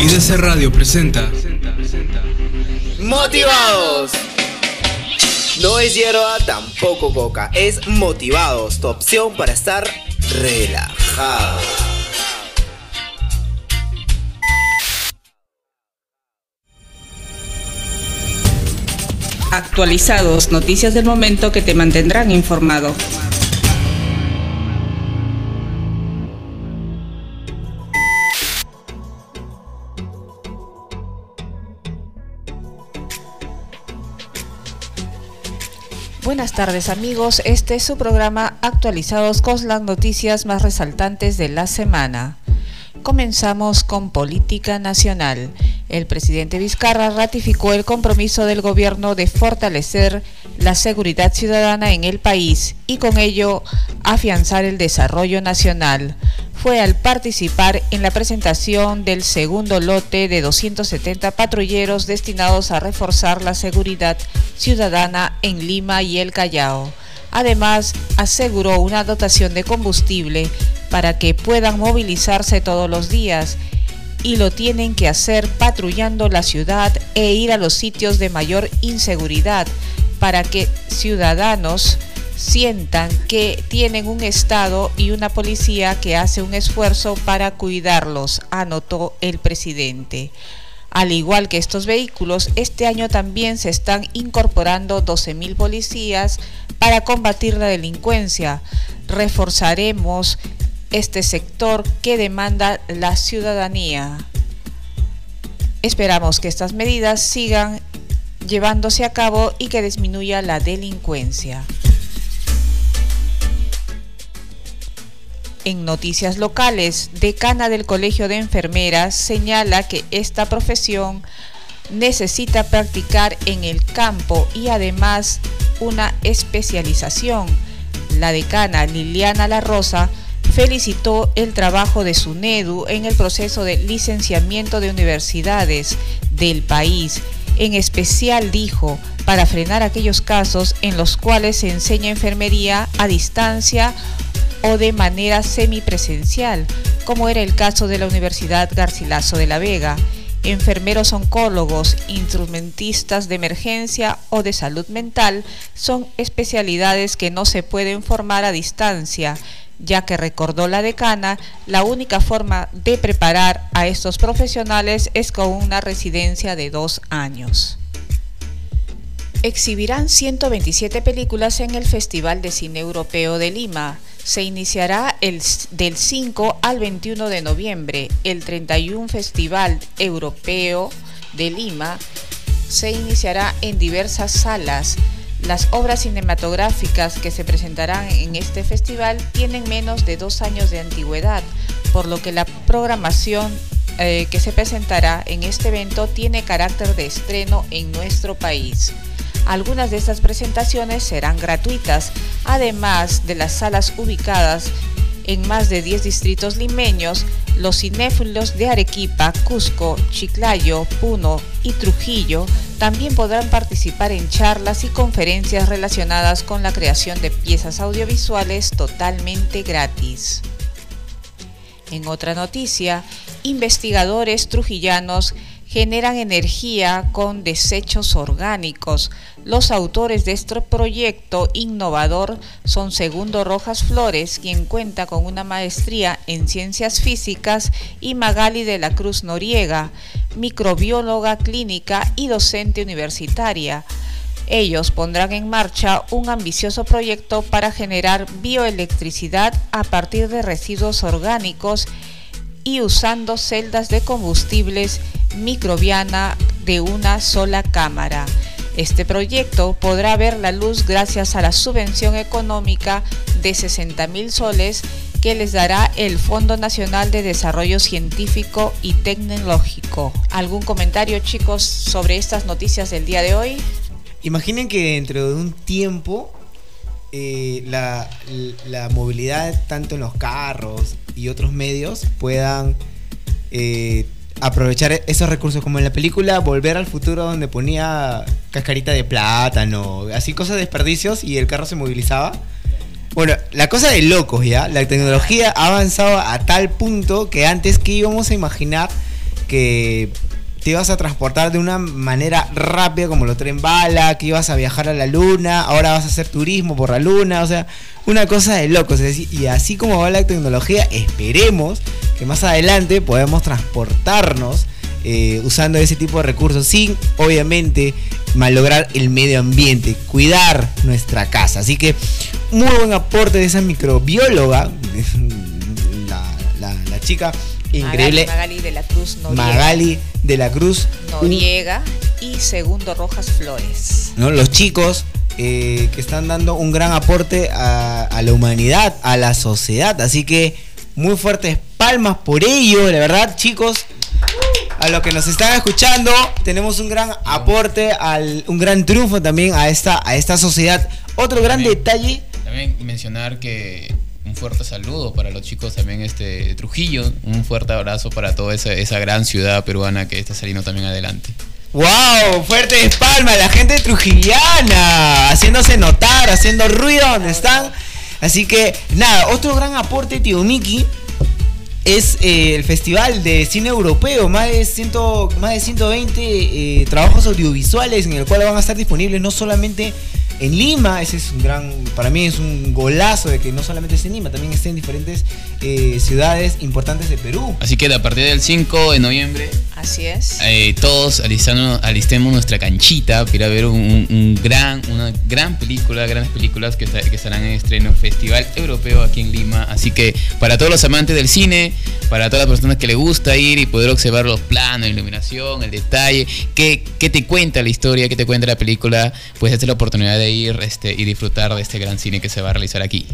IDC Radio presenta ¡Motivados! No es hierba, tampoco coca, es Motivados, tu opción para estar relajado. Actualizados, noticias del momento que te mantendrán informado. Buenas tardes amigos, este es su programa Actualizados con las noticias más resaltantes de la semana. Comenzamos con política nacional. El presidente Vizcarra ratificó el compromiso del gobierno de fortalecer la seguridad ciudadana en el país y con ello afianzar el desarrollo nacional fue al participar en la presentación del segundo lote de 270 patrulleros destinados a reforzar la seguridad ciudadana en Lima y el Callao. Además, aseguró una dotación de combustible para que puedan movilizarse todos los días y lo tienen que hacer patrullando la ciudad e ir a los sitios de mayor inseguridad para que ciudadanos sientan que tienen un Estado y una policía que hace un esfuerzo para cuidarlos, anotó el presidente. Al igual que estos vehículos, este año también se están incorporando 12.000 policías para combatir la delincuencia. Reforzaremos este sector que demanda la ciudadanía. Esperamos que estas medidas sigan llevándose a cabo y que disminuya la delincuencia. En noticias locales, decana del Colegio de Enfermeras señala que esta profesión necesita practicar en el campo y además una especialización. La decana Liliana La Rosa felicitó el trabajo de SUNEDU en el proceso de licenciamiento de universidades del país. En especial dijo, para frenar aquellos casos en los cuales se enseña enfermería a distancia o de manera semipresencial, como era el caso de la Universidad Garcilaso de la Vega, enfermeros oncólogos, instrumentistas de emergencia o de salud mental son especialidades que no se pueden formar a distancia, ya que recordó la decana, la única forma de preparar a estos profesionales es con una residencia de dos años. Exhibirán 127 películas en el Festival de Cine Europeo de Lima se iniciará el, del 5 al 21 de noviembre. El 31 Festival Europeo de Lima se iniciará en diversas salas. Las obras cinematográficas que se presentarán en este festival tienen menos de dos años de antigüedad, por lo que la programación eh, que se presentará en este evento tiene carácter de estreno en nuestro país. Algunas de estas presentaciones serán gratuitas, además de las salas ubicadas en más de 10 distritos limeños, los cinéfilos de Arequipa, Cusco, Chiclayo, Puno y Trujillo también podrán participar en charlas y conferencias relacionadas con la creación de piezas audiovisuales totalmente gratis. En otra noticia, investigadores trujillanos generan energía con desechos orgánicos. Los autores de este proyecto innovador son Segundo Rojas Flores, quien cuenta con una maestría en ciencias físicas, y Magali de la Cruz Noriega, microbióloga clínica y docente universitaria. Ellos pondrán en marcha un ambicioso proyecto para generar bioelectricidad a partir de residuos orgánicos y usando celdas de combustibles microbiana de una sola cámara. Este proyecto podrá ver la luz gracias a la subvención económica de 60 mil soles que les dará el Fondo Nacional de Desarrollo Científico y Tecnológico. ¿Algún comentario chicos sobre estas noticias del día de hoy? Imaginen que dentro de un tiempo eh, la, la, movilidad tanto en los carros y otros medios puedan eh, aprovechar esos recursos, como en la película Volver al Futuro, donde ponía cascarita de plátano, así cosas de desperdicios y el carro se movilizaba. Bueno, la cosa de locos ya, la tecnología ha avanzado a tal punto que antes que íbamos a imaginar que te ibas a transportar de una manera rápida como lo tren bala, que ibas a viajar a la luna, ahora vas a hacer turismo por la luna, o sea, una cosa de locos. y así como va la tecnología, esperemos que más adelante podamos transportarnos eh, usando ese tipo de recursos sin, obviamente, malograr el medio ambiente, cuidar nuestra casa. Así que, muy buen aporte de esa microbióloga, la chica increíble. Magali, de la Cruz Noriega. Magali de la Cruz Noriega y Segundo Rojas Flores. ¿no? Los chicos eh, que están dando un gran aporte a, la humanidad, a la sociedad. Así que muy fuertes palmas por ello, la verdad, chicos. A los que nos están escuchando, tenemos un gran aporte, al, un gran triunfo también a esta, a esta sociedad. Otro gran detalle. También mencionar que un fuerte saludo para los chicos también este, de Trujillo, un fuerte abrazo para toda esa, esa gran ciudad peruana que está saliendo también adelante. ¡Wow! Fuertes palmas, la gente trujillana, haciéndose notar, haciendo ruido donde están. Así que, nada, otro gran aporte, tío Miki, es eh, el Festival de Cine Europeo. Más de, ciento, más de 120 eh, trabajos audiovisuales en el cual van a estar disponibles no solamente en Lima. Ese es un gran, para mí es un golazo de que no solamente esté en Lima, también esté en diferentes eh, ciudades importantes de Perú. Así que a partir del 5 de noviembre. Así es. Eh, todos alistando, alistemos nuestra canchita para ver un, gran, una gran película, grandes películas que, que estarán en estreno Festival Europeo aquí en Lima. Así que para todos los amantes del cine, para todas las personas que les gusta ir y poder observar los planos, la iluminación, el detalle, qué, qué te cuenta la historia, qué te cuenta la película, pues esta es la oportunidad de ir este, y disfrutar de este gran cine que se va a realizar aquí.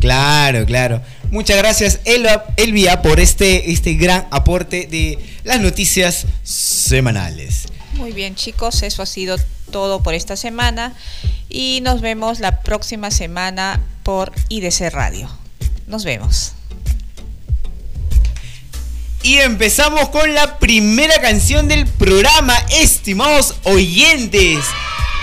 Claro, claro. Muchas gracias, Elvia, por este, este gran aporte de las noticias semanales. Muy bien, chicos, eso ha sido todo por esta semana y nos vemos la próxima semana por IDC Radio. Nos vemos. Y empezamos con la primera canción del programa, estimados oyentes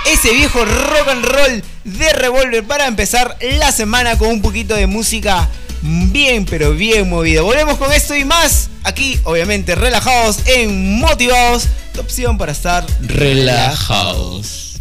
ese viejo rock and roll de Revolver para empezar la semana con un poquito de música bien pero bien movida. Volvemos con esto y más. Aquí, obviamente, relajados en Motivados. Tu opción para estar relajados.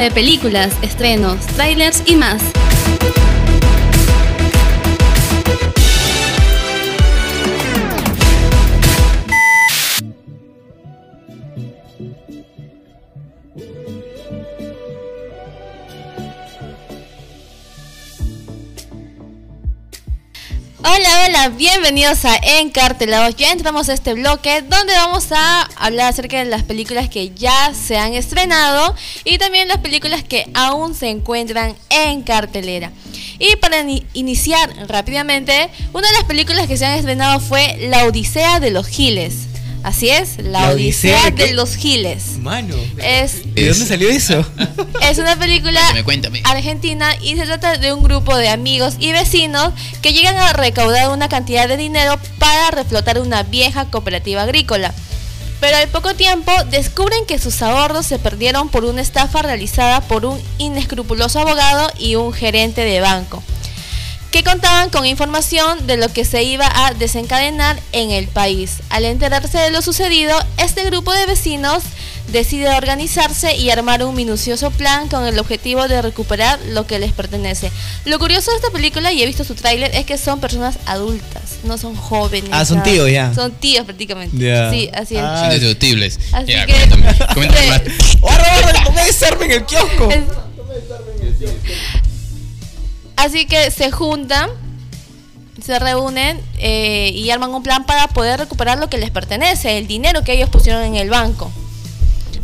De películas, estrenos, trailers y más. Hola, hola, bienvenidos a Encartelados. Ya entramos a este bloque donde vamos a hablar acerca de las películas que ya se han estrenado y también las películas que aún se encuentran en cartelera. Y para iniciar rápidamente, una de las películas que se han estrenado fue La Odisea de los Giles. Así es, La, Odisea, de, los Giles. Mano. Es, ¿De dónde salió eso? Es una película argentina y se trata de un grupo de amigos y vecinos que llegan a recaudar una cantidad de dinero para reflotar una vieja cooperativa agrícola. Pero al poco tiempo descubren que sus ahorros se perdieron por una estafa realizada por un inescrupuloso abogado y un gerente de banco que contaban con información de lo que se iba a desencadenar en el país. Al enterarse de lo sucedido, este grupo de vecinos decide organizarse y armar un minucioso plan con el objetivo de recuperar lo que les pertenece. Lo curioso de esta película, y he visto su tráiler, es que son personas adultas, no son jóvenes. Ah, son tíos ya. Son tíos prácticamente. Sí, así es. son deductibles. Así que... Coméntame, más. en el kiosco! Así que se juntan, se reúnen eh, y arman un plan para poder recuperar lo que les pertenece, el dinero que ellos pusieron en el banco.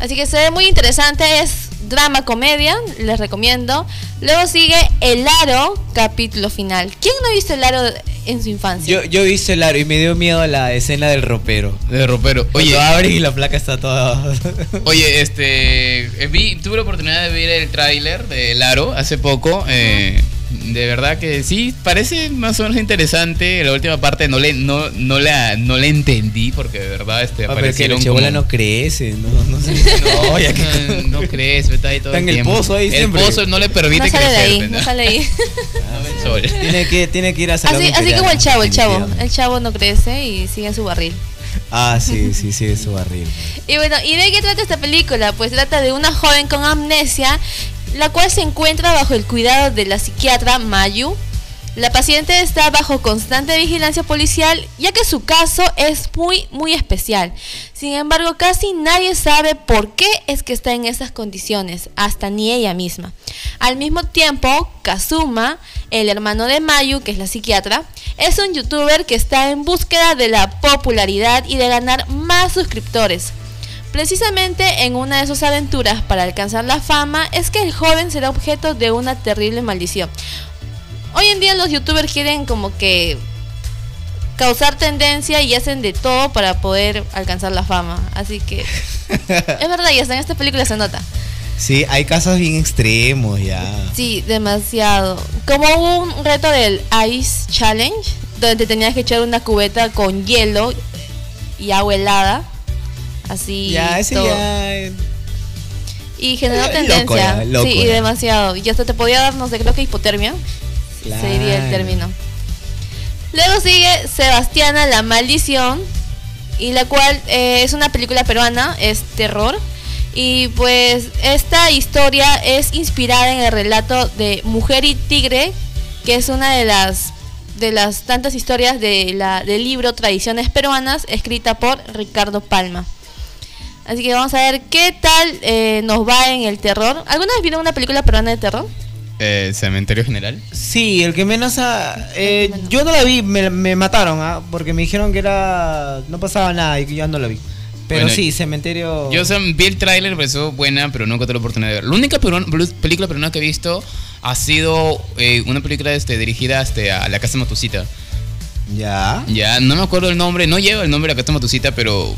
Así que se ve muy interesante, es drama comedia, les recomiendo. Luego sigue El Aro, capítulo final. ¿Quién no ha visto El Aro en su infancia? Yo, yo he visto El Aro y me dio miedo la escena del ropero. Del ropero. Oye, abre y la placa está toda. Oye, este. Eh, vi, tuve la oportunidad de ver el tráiler de El Aro hace poco. Eh, de verdad que sí, parece más o menos interesante. La última parte no le, no, no la, no le entendí porque de verdad este, ah, aparecieron pero que no crece, no, no, sé. no, ya que no, crece, está ahí todo está el, en el pozo ahí siempre. El pozo no le permite no sale crecer. De ahí, no sale ahí. tiene, que, tiene que ir a Así, así como el chavo, el chavo. El chavo no crece y sigue en su barril. Ah, sí, sí, sí, en su barril. Y bueno, ¿y de qué trata esta película? Pues trata de una joven con amnesia la cual se encuentra bajo el cuidado de la psiquiatra Mayu. La paciente está bajo constante vigilancia policial ya que su caso es muy muy especial. Sin embargo, casi nadie sabe por qué es que está en esas condiciones, hasta ni ella misma. Al mismo tiempo, Kazuma, el hermano de Mayu, que es la psiquiatra, es un youtuber que está en búsqueda de la popularidad y de ganar más suscriptores. Precisamente en una de sus aventuras para alcanzar la fama es que el joven será objeto de una terrible maldición. Hoy en día los youtubers quieren como que causar tendencia y hacen de todo para poder alcanzar la fama. Así que es verdad, y hasta en esta película se nota. Sí, hay casos bien extremos ya. Sí, demasiado. Como hubo un reto del Ice Challenge, donde te tenías que echar una cubeta con hielo y agua helada. Así. Ya, ese todo. ya. Y generó Eh, tendencia. loco ya, loco sí, y demasiado. Y hasta te podía dar, no sé, creo que hipotermia. Sería el Claro. término. Luego sigue Sebastiana la maldición, y la cual eh, es una película peruana, es terror. Y pues esta historia es inspirada en el relato de Mujer y Tigre, que es una de las de las tantas historias de la, del libro Tradiciones Peruanas, escrita por Ricardo Palma. Así que vamos a ver qué tal eh, nos va en el terror. ¿Alguna vez vieron una película peruana de terror? Eh, Cementerio General. Sí, el que menos ha- eh, El que menos. yo no la vi, me, me mataron, ¿ah? porque me dijeron que era no pasaba nada y que yo no la vi. Pero Bueno, sí, cementerio. Yo o sea, vi el tráiler, me pareció buena, pero nunca tuve la oportunidad de ver. La única peruana- película peruana que he visto ha sido eh, una película este, dirigida este, a la Casa Matusita. ya. Ya, no me acuerdo el nombre, no lleva el nombre de la Casa Matusita, pero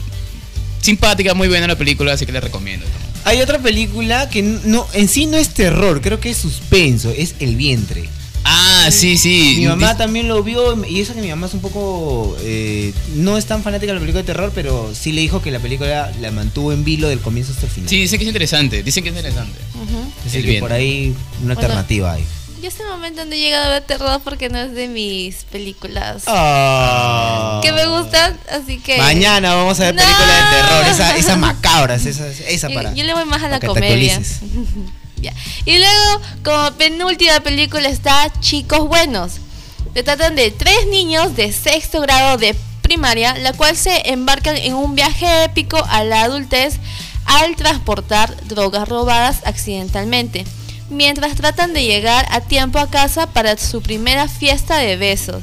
simpática, muy buena la película, así que la recomiendo. Hay otra película que no en sí no es terror, creo que es suspenso, es El vientre. Ah, sí, sí. Mi mamá también lo vio y eso que mi mamá es un poco eh, no es tan fanática de la película de terror, pero sí le dijo que la película la mantuvo en vilo del comienzo hasta el final. Sí, dicen que es interesante, dicen que es interesante. Así El que vientre. por ahí una Bueno. alternativa hay. Yo el momento no he llegado a ver terror porque no es de mis películas Ah. que me gustan, así que... Mañana vamos a ver No. películas de terror, esa, esa macabras, esa, esa Yo, para. yo le voy más a la comedia. Ya. Y luego, como penúltima película está Chicos Buenos. Se tratan de tres niños de sexto grado de primaria, la cual se embarcan en un viaje épico a la adultez al transportar drogas robadas accidentalmente, mientras tratan de llegar a tiempo a casa para su primera fiesta de besos.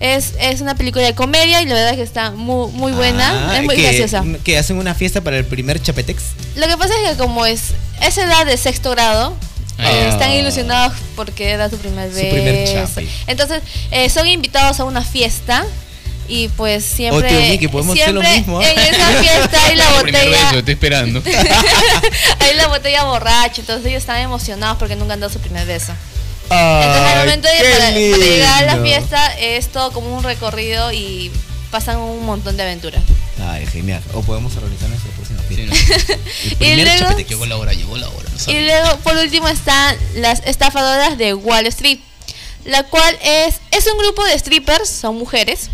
Es, es una película de comedia y la verdad es que está muy, muy buena, Ah, es muy que, graciosa. Que hacen una fiesta para el primer Chapetex. Lo que pasa es que como es esa edad de sexto grado, Ah. eh, están ilusionados porque era su primer Su beso. primer. Entonces, eh, son invitados a una fiesta y pues siempre, Oh, tío Mickey, podemos hacer lo siempre mismo, ¿ah? en esa fiesta hay la El primer beso, botella, estoy esperando. hay la botella borracha, entonces ellos están emocionados porque nunca han dado su primer beso. Entonces al momento de para, para llegar a la fiesta es todo como un recorrido y pasan un montón de aventuras. Ay, genial. O podemos organizar nuestra próxima Sí, fiesta. ¿no? El Y primer luego-. Llegó la hora, llegó la hora. no Y luego, por último, están las estafadoras de Wall Street, la cual es, es un grupo de strippers, son mujeres,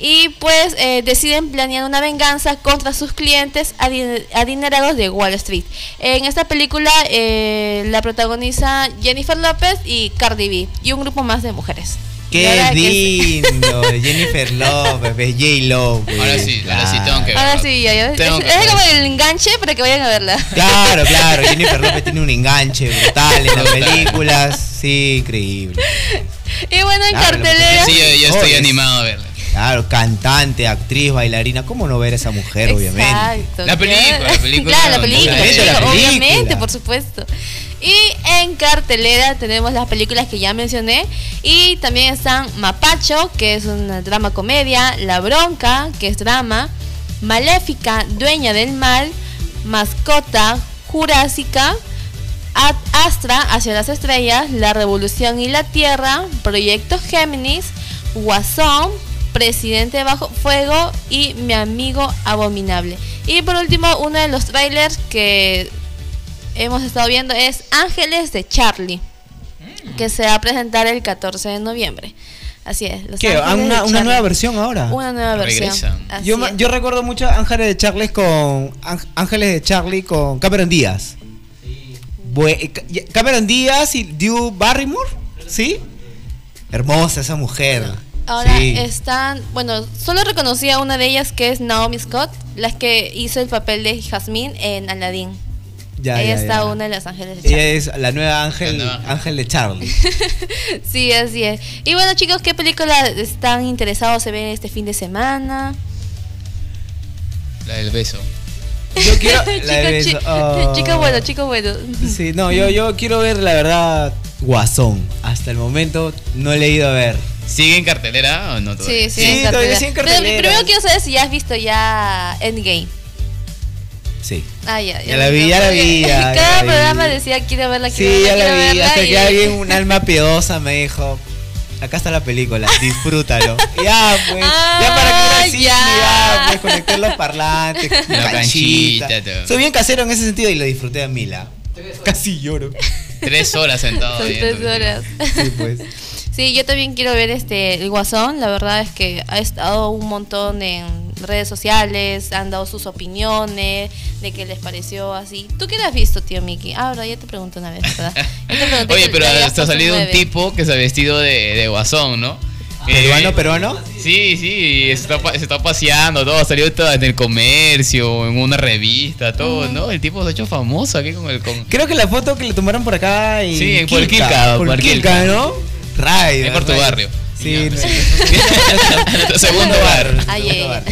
y pues eh, deciden planear una venganza contra sus clientes adi- adinerados de Wall Street. En esta película eh, la protagoniza Jennifer López y Cardi B, y un grupo más de mujeres. Qué verdad que lindo. Jennifer Lopez, pues, J-Lo. pues, Ahora sí, ahora sí, tengo que sí. Ahora sí, ya, ya. Tengo Es, que es ver. como el enganche para que vayan a verla. Claro, claro. Jennifer López tiene un enganche brutal en las películas. Sí, increíble. Y bueno, en Claro, lo cartelera. Sí, yo, yo estoy Oh, es- animado a verla. Claro, cantante, actriz, bailarina. ¿Cómo no ver a esa mujer, obviamente? Exacto. La película, la película, Claro, la película, obviamente, sí, la película. obviamente, por supuesto. Y en cartelera tenemos las películas que ya mencioné. Y también están Mapacho, que es una drama comedia, La Bronca, que es drama, Maléfica, Dueña del Mal, Mascota, Jurásica, Ad Astra, Hacia las Estrellas, La Revolución y la Tierra, Proyecto Géminis, Guasón, Presidente Bajo Fuego y Mi Amigo Abominable. Y por último, uno de los trailers que hemos estado viendo es Ángeles de Charlie, que se va a presentar el 14 de noviembre. Así es. Los ¿Qué? ¿Una, una nueva versión ahora? Una nueva versión. Yo, yo recuerdo mucho Ángeles de Charlie con Ángel- Ángeles de Charlie con Cameron Díaz. Eh, Cameron Díaz y Drew Barrymore, ¿sí? Hermosa esa mujer. Ahora sí. están, bueno, solo reconocí a una de ellas que es Naomi Scott, la que hizo el papel de Jasmine en Aladdin. Ya, Ella ya, está ya. una de las ángeles de Ella Charlie. es la nueva Ángel, La nueva. Ángel de Charlie. Sí, así es. Y bueno, chicos, ¿qué películas están interesados en ver este fin de semana? La del beso. Yo quiero la chico. Oh. chico bueno, chico bueno. Sí, no, yo, yo quiero ver la verdad Guasón. Hasta el momento no he leído a ver. ¿Sigue en cartelera o no todavía? Sí, sí, Sí, en todavía sí en Pero cartelera. primero quiero saber si ya has visto ya Endgame. Sí. Ah, ya, Ya la vi, ya la vi, ya, ya Cada la vi. programa decía quiero verla, quiero Sí, ya verla, la vi. verla. Hasta y- que alguien, un alma piedosa, me dijo: Acá está la película, disfrútalo. ya, pues. ya para que Ah, era cine, ya. ya, pues conecté los parlantes, La canchita. canchita, todo. Soy bien casero en ese sentido y lo disfruté a mila. Casi lloro. Tres horas sentado. Son tres horas. Sí, pues. Sí, yo también quiero ver este el Guasón. La verdad es que ha estado un montón en redes sociales, han dado sus opiniones de qué les pareció así. ¿Tú qué le has visto, tío Miki? Ah, verdad, ya te pregunto una vez, ¿verdad? Oye, pero hasta ha salido un tipo que se ha vestido de, de guasón, ¿no? ¿Peruano, Eh, peruano? Sí, sí, se está, se está paseando, todo, salió todo en el comercio, en una revista, todo, ¿no? El tipo se ha hecho famoso aquí con el... Con, Creo que la foto que le tomaron por acá y Sí, por Quilca, por Quilca. ¿no? Rayo. Es por tu barrio. Sí, pues. Segundo barrio.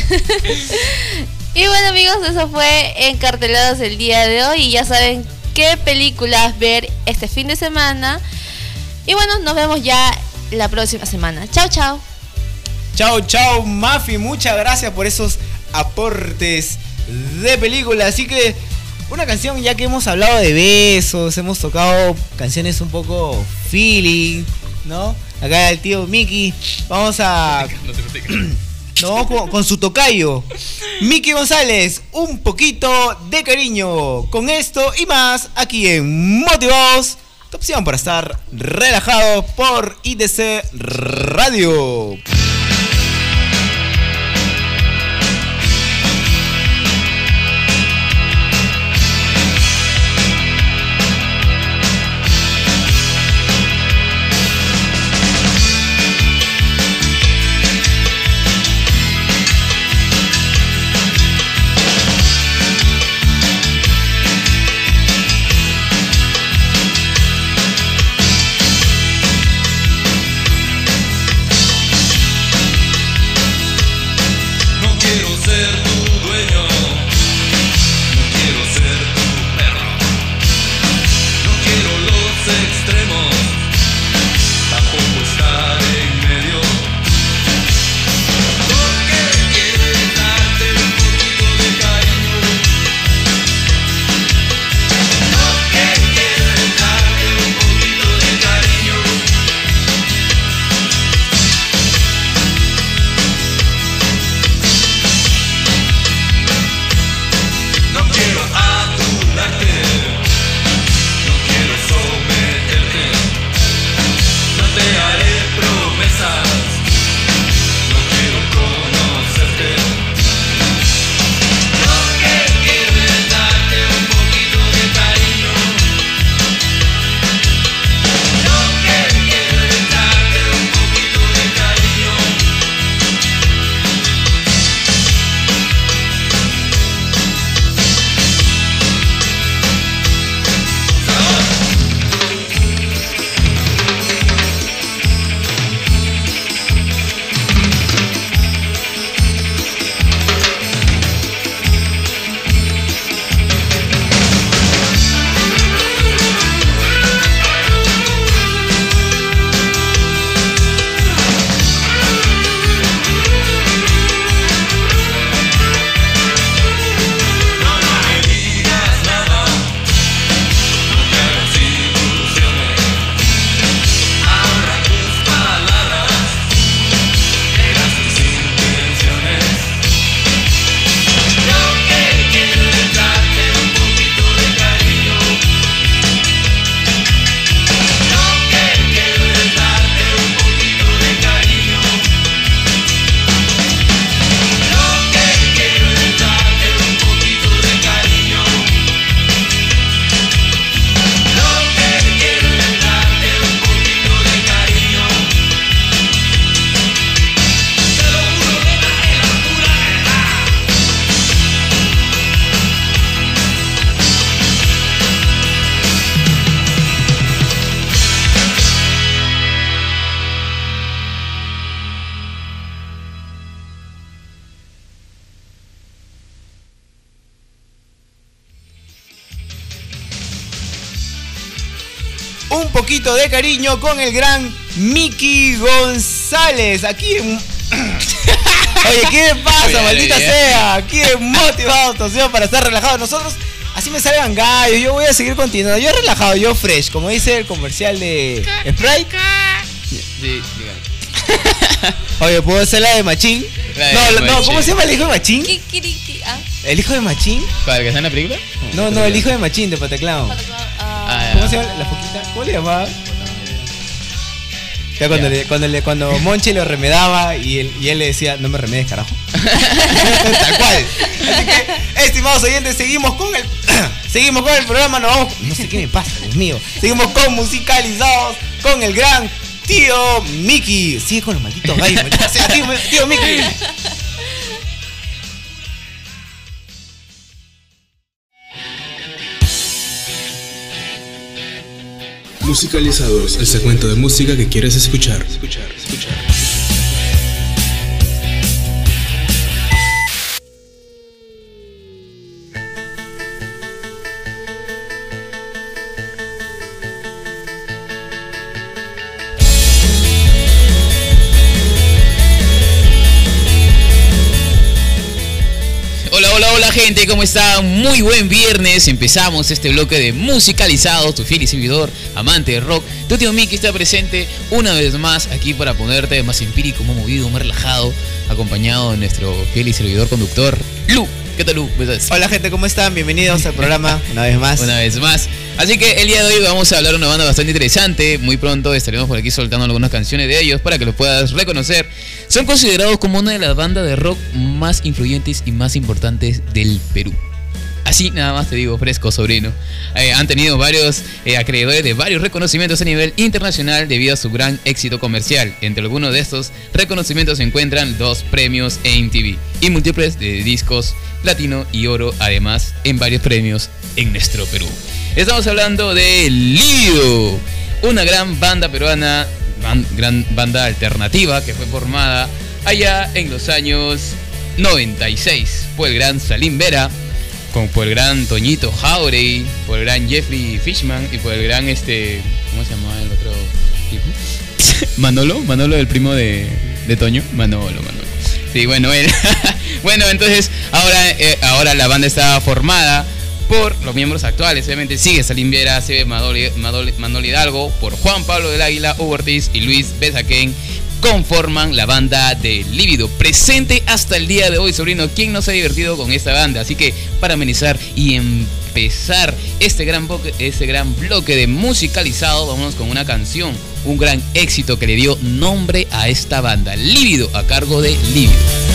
Y bueno amigos, eso fue Encartelados el día de hoy y ya saben qué películas ver este fin de semana. Y bueno, nos vemos ya la próxima semana. Chao, chao. Chao, chao, Mafi. Muchas gracias por esos aportes de película. Así que una canción ya que hemos hablado de besos, hemos tocado canciones un poco feeling, ¿no? Acá el tío Mickey. Vamos a... Nos vamos con, con su tocayo. Mickey González, un poquito de cariño. Con esto y más aquí en Motivados. Tu opción para estar relajado por IDC Radio. Poquito de cariño con el gran Mickey González. Aquí en. Oye, ¿qué me pasa, maldita ya. sea? ¿Qué motivado torsión para estar relajado? Nosotros, así me salgan gallos, yo voy a seguir continuando. Yo relajado, yo fresh, como dice el comercial de Sprite. Sí. Oye, ¿puedo hacer la de Machín? La de no, la- no. ¿cómo se llama el hijo de Machín? Ah, ¿El hijo de Machín? ¿Para que está en la película? No, no, el hijo de Machín de Pataclown. ah, ¿Cómo se llama la foquita? ¿Cómo le llamaba? Ya cuando, Ya. Le, cuando, le, cuando Monche lo remedaba y él, y él le decía, no me remedes, carajo. Tal cual. Así que, estimados oyentes, seguimos con el. seguimos con el programa, nos vamos. No sé qué me pasa, Dios mío. Seguimos con musicalizados con el gran tío Mickey. Sigue con los malditos gallos, maldita sea, tío, tío Mickey. Musicalizados, el segmento de música que quieres escuchar. Escuchar, escuchar. Gente, ¿cómo están? Muy buen viernes. Empezamos este bloque de musicalizados, tu fiel y servidor, amante de rock. Tu tío Mickey está presente una vez más aquí para ponerte más empírico, más movido, más relajado, acompañado de nuestro fiel y servidor conductor, Lu. ¿Qué tal, Lu? Hola, gente, ¿cómo están? Bienvenidos al programa una vez más. Una vez más. Así que el día de hoy vamos a hablar de una banda bastante interesante. Muy pronto estaremos por aquí soltando algunas canciones de ellos para que los puedas reconocer. Son considerados como una de las bandas de rock más influyentes y más importantes del Perú. Así nada más te digo, fresco, sobrino. Eh, han tenido varios eh, acreedores de varios reconocimientos a nivel internacional debido a su gran éxito comercial. Entre algunos de estos reconocimientos se encuentran dos premios MTV y múltiples de discos platino y oro, además en varios premios en nuestro Perú. Estamos hablando de Lido, una gran banda peruana, gran banda alternativa que fue formada allá en los años 96 por el gran Salim Vera, con, por el gran Toñito Jauregui, por el gran Jeffrey Fishman y por el gran este. ¿Cómo se llamaba el otro tipo? Manolo, Manolo el primo de, de Toño. Manolo, Manolo. Sí, bueno, él. bueno, entonces ahora, eh, ahora la banda está formada por los miembros actuales. Obviamente sigue Salim Viera, sigue Manolo, Manolo- Manolo Hidalgo, por Juan Pablo del Águila, Hugo Ortiz y Luis Besaquén. Conforman la banda de Líbido, presente hasta el día de hoy, sobrino. ¿Quién no se ha divertido con esta banda? Así que para amenizar y empezar este gran, bloque, este gran bloque de musicalizado, vámonos con una canción, un gran éxito que le dio nombre a esta banda, Líbido, a cargo de. Lívido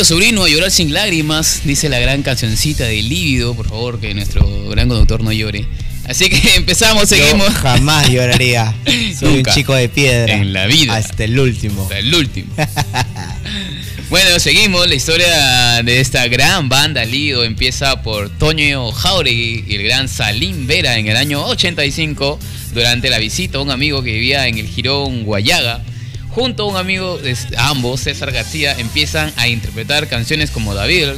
querido sobrino, a llorar sin lágrimas, dice la gran cancioncita de Lívido. Por favor, que nuestro gran conductor no llore. Así que empezamos, seguimos. Yo jamás lloraría. Soy Nunca. un chico de piedra. En la vida. Hasta el último. Hasta el último. bueno, seguimos. La historia de esta gran banda Lido empieza por Toño Jauregui y el gran Salim Vera en el año 85 durante la visita a un amigo que vivía en el Girón Guayaga. Junto a un amigo de ambos, César García, empiezan a interpretar canciones como David,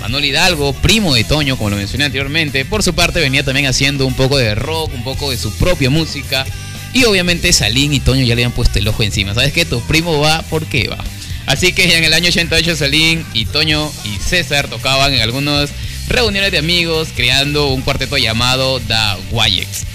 Manuel Hidalgo, primo de Toño, como lo mencioné anteriormente. Por su parte venía también haciendo un poco de rock, un poco de su propia música. Y obviamente Salín y Toño ya le habían puesto el ojo encima. ¿Sabes qué? Tu primo va porque va. Así que en el año 88 Salín y Toño y César tocaban en algunas reuniones de amigos creando un cuarteto llamado The Guayex.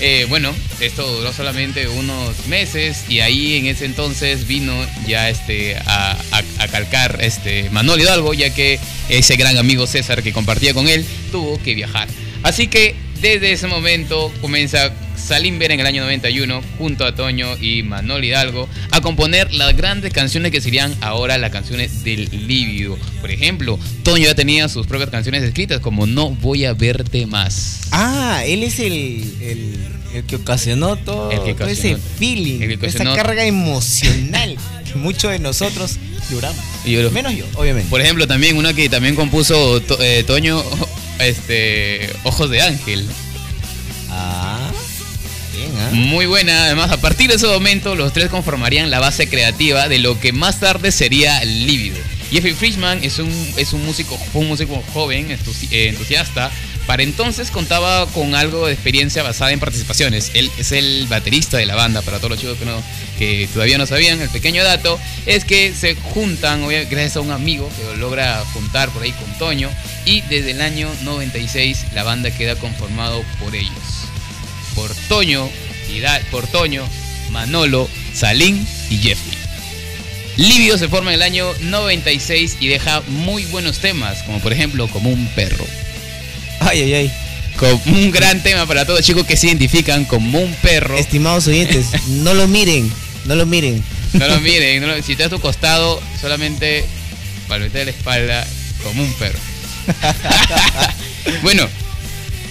Eh, bueno, esto duró solamente unos meses y ahí en ese entonces vino ya este a, a- a calcar este Manuel Hidalgo, ya que ese gran amigo César que compartía con él tuvo que viajar. Así que desde ese momento comienza Salim Vera en el año 91 junto a Toño y Manuel Hidalgo a componer las grandes canciones que serían ahora las canciones del líbido. Por ejemplo, Toño ya tenía sus propias canciones escritas como No voy a verte más. Ah, él es el, el, el que ocasionó todo, El que todo ese feeling, el que esa carga emocional que muchos de nosotros lloramos. Menos yo, obviamente. Por ejemplo, también una que también compuso To- eh, Toño, este, Ojos de Ángel. Muy buena. Además, a partir de ese momento, los tres conformarían la base creativa de lo que más tarde sería Lívido. Jeffrey Frischman es un, es un músico, un músico joven, eh, entusiasta. Para entonces contaba con algo de experiencia basada en participaciones. Él es el baterista de la banda, para todos los chicos que, no, que todavía no sabían. El pequeño dato es que se juntan, gracias a un amigo que lo logra juntar por ahí con Toño. Y desde el año 96 la banda queda conformado por ellos por Toño, Hidal- por Toño, Manolo, Salín y Jeffrey. Lívido se forma en el año 96 y deja muy buenos temas, como por ejemplo Como un perro. Ay, ay, ay. Como un gran tema para todos los chicos que se identifican como un perro. Estimados oyentes, no lo miren, no lo miren. No lo miren, no lo- si estás a tu costado, solamente palmetea la espalda como un perro. bueno,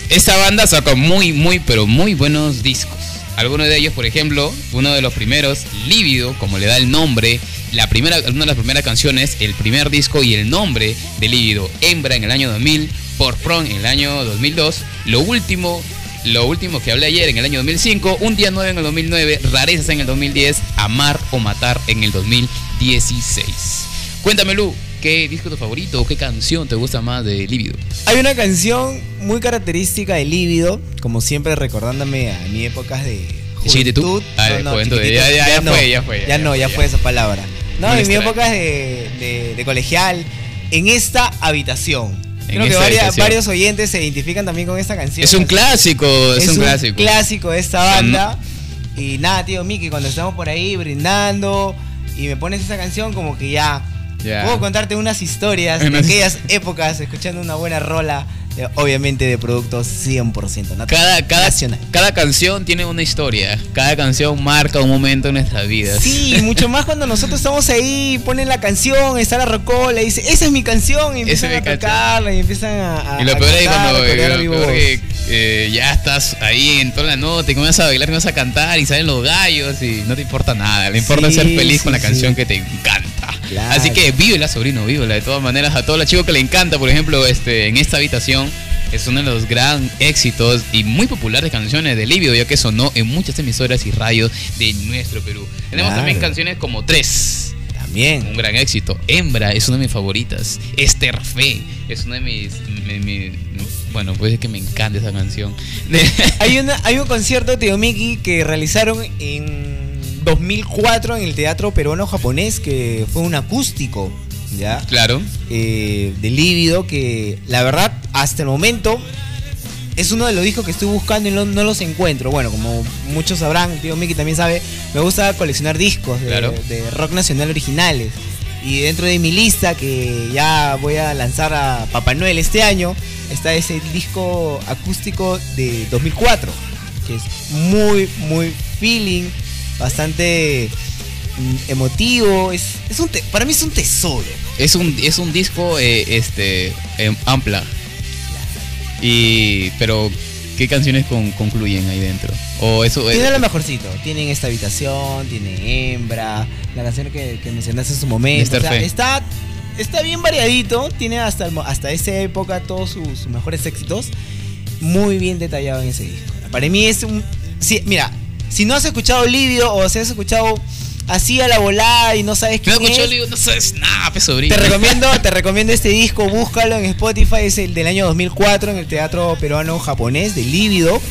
esta banda sacó muy, muy, pero muy buenos discos. Algunos de ellos, por ejemplo, uno de los primeros, Lívido, como le da el nombre, la primera, una de las primeras canciones, el primer disco y el nombre de Lívido, Hembra en el año 2000, Por Pron en el año 2002, lo último, lo último que hablé ayer en el año 2005, Un Día 9 en el 2009, Rarezas en el 2010, Amar o Matar en el 2016. Cuéntame, Lu, ¿qué disco es tu favorito o qué canción te gusta más de Lívido? Hay una canción muy característica de Lívido, como siempre recordándome a mi épocas de juventud. Ah, ya- ya- ya no, fue, ya fue, ya- no, ya fue esa palabra. No, en mi época de, de- de colegial, en esta habitación. En Creo que varios oyentes se identifican también con esta canción. Es un clásico, es, un, clásico. clásico de esta banda. Y nada, tío Miki, cuando estamos por ahí brindando y me pones esa canción, como que ya. Ya. Puedo contarte unas historias de aquellas épocas escuchando una buena rola, eh, obviamente de productos 100% nat- Cada, cada, nacional. cada canción tiene una historia. Cada canción marca un momento en nuestras vidas. Sí, mucho más cuando nosotros estamos ahí, ponen la canción, está la rocola y dice, esa es mi canción, y empiezan a tocarla y empiezan a, a- Y lo a peor es cuando lo peor que, eh, ya estás ahí en toda la nota y comienzas a bailar, comienzas a cantar y salen los gallos y no te importa nada. Le importa Sí, ser feliz con la canción sí. que te encanta. Claro. Así que vívela, sobrino, vívela. De todas maneras, a todos los chicos que le encanta, por ejemplo, este, en esta habitación, es uno de los gran éxitos y muy populares canciones de Livio, ya que sonó en muchas emisoras y radios de nuestro Perú. Tenemos Claro. también canciones como Tres, También. un gran éxito. Hembra es una de mis favoritas. Esther Fe es una de mis. mi- mi- bueno, pues es que me encanta esa canción. Hay, una, hay un concierto, Tío Miki, que realizaron en 2004 en el Teatro Peruano Japonés, que fue un acústico, ¿ya? claro. Eh, de Lívido, que la verdad, hasta el momento, es uno de los discos que estoy buscando y no, no los encuentro. Bueno, como muchos sabrán, Tío Miki también sabe, me gusta coleccionar discos de, Claro. de rock nacional originales. Y dentro de mi lista, que ya voy a lanzar a Papá Noel este año, está ese disco acústico de 2004, que es muy, muy feeling, bastante mm, emotivo, es, es un para mí es un tesoro. Es un, es un disco eh, este em, ampla. Y. pero ¿qué canciones con- concluyen ahí dentro? O eso Tiene eh, lo mejorcito, tienen esta habitación, tiene hembra, la canción que, que mencionaste en su momento. O sea, está, está bien variadito, tiene hasta, el hasta esa época todos sus, sus mejores éxitos. Muy bien detallado en ese disco. Para mí es un. sí, mira, si no has escuchado Livio o si has escuchado así a la volada y no sabes No quién escuchó, es, digo, no sabes nada, pe sobrino. te recomiendo, te recomiendo este disco, búscalo en Spotify, es el del año 2004 en el Teatro Peruano Japonés de Lívido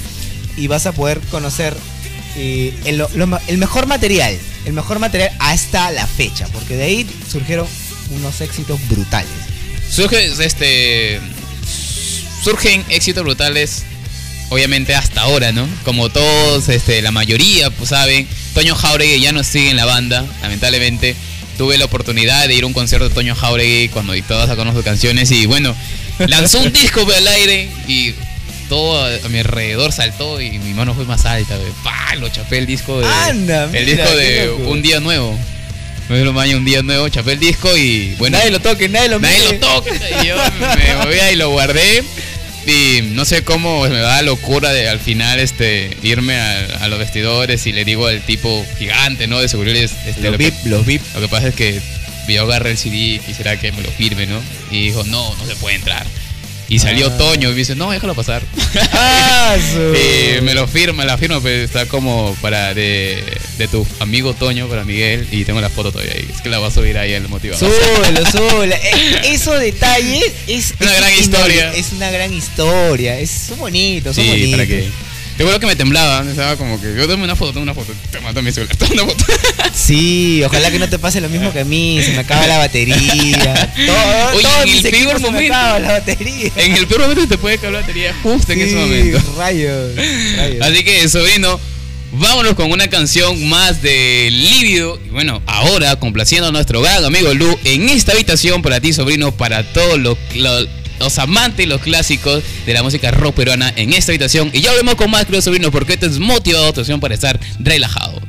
y vas a poder conocer eh, el, lo- el mejor material, el mejor material hasta la fecha, porque de ahí surgieron unos éxitos brutales. Surge, este. Surgen éxitos brutales. Obviamente hasta ahora, ¿no? Como todos, este, la mayoría, pues saben, Toño Jauregui ya no sigue en la banda, lamentablemente. Tuve la oportunidad de ir a un concierto de Toño Jauregui cuando todas sacaron sus canciones y bueno, lanzó un disco pe, al aire y todo a, mi alrededor saltó y mi mano fue más alta, pe. ¡Pah! Lo chapé el disco de. Anda, el disco de. Un Día Nuevo. Es lo un día nuevo, chapé el disco y bueno. nadie lo toque, nadie lo Nadie mire. lo toca. Y yo me movía y lo guardé. Y no sé cómo me da la locura de al final este irme a, a los vestidores y le digo al tipo gigante, ¿no? De seguridad. Este, Los lo, que, VIP, los VIP. lo que pasa es que yo agarré el CD y quisiera que me lo firme, ¿no? Y dijo, no, no se puede entrar. Y salió Ah. Toño y me dice, no, déjalo pasar. Ah, Y me lo firma, la firma, pero está como para de, de tu amigo Toño, para Miguel, y tengo la foto todavía ahí. Es que la va a subir ahí el motivador. Súbelo, súbelo. Eh, Esos detalles es Una es gran historia. Es una gran historia. Es, son bonitos, son Sí, bonitos. para. Te acuerdo que me temblaba, estaba como que yo tomo una foto, tomo una foto, te mato mi celular, tomo una foto. Sí, ojalá que no te pase lo mismo que a mí, se me acaba la batería. Todo, Oye, todo en el peor se me momento. acaba la batería. en el peor momento te puede caer la batería justo en ese momento. Rayos, rayos. Así que, sobrino, vámonos con una canción más de Lívido. Y bueno, ahora complaciendo a nuestro gran amigo Lu en esta habitación para ti, sobrino, para todos los, los, los amantes y los clásicos de la música rock peruana en esta habitación. Y ya volvemos con más, creo, sobrino, porque esto es motivado, tu para estar relajado.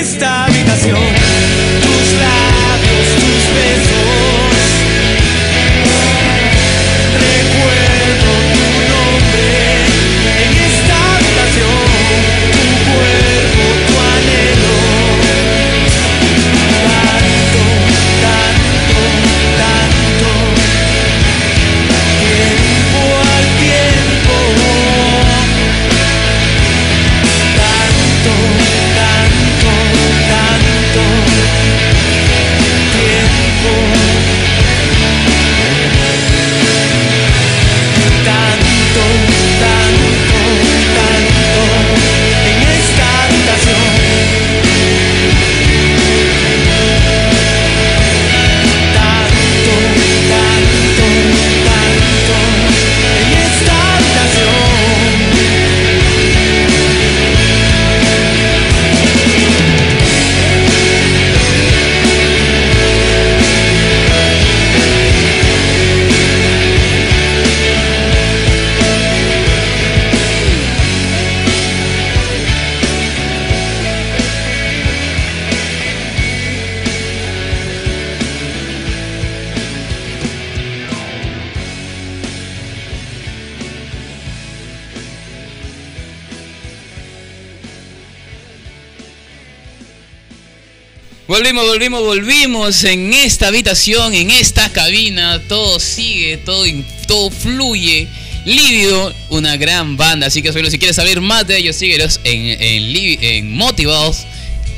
En Volvimos, volvimos, en esta habitación, en esta cabina. Todo sigue, todo, todo fluye. Lívido, una gran banda. Así que si quieres saber más de ellos, síguelos en, en Motivados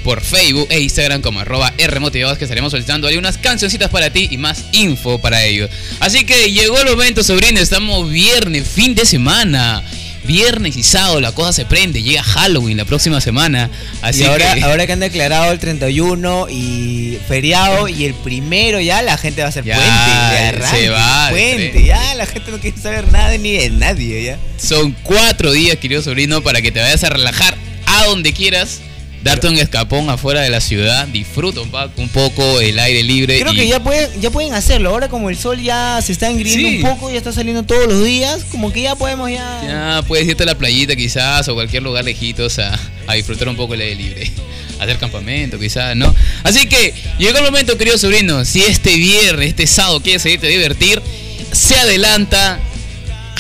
por Facebook e Instagram como arroba Rmotivados que estaremos solicitando ahí unas cancioncitas para ti y más info para ellos. Así que llegó el momento, sobrino. Estamos viernes, fin de semana. Viernes y sábado la cosa se prende. Llega Halloween la próxima semana. Así y ahora, que... ahora que han declarado el 31 y feriado y el primero ya la gente va a hacer Ya, puente. de se va Puente, ya la gente no quiere saber nada ni de nadie ya. Son cuatro días, querido sobrino, para que te vayas a relajar a donde quieras. Darte un escapón afuera de la ciudad. Disfruta un, poco el aire libre. Creo y- que ya pueden, ya pueden hacerlo. Ahora como el sol ya se está engriendo Sí. un poco, ya está saliendo todos los días, como que ya podemos ya... Ya puedes irte a la playita quizás o cualquier lugar lejitos a, a disfrutar un poco el aire libre. Hacer campamento quizás, ¿no? Así que llegó el momento, querido sobrino. Si este viernes, este sábado quieres irte a divertir, se adelanta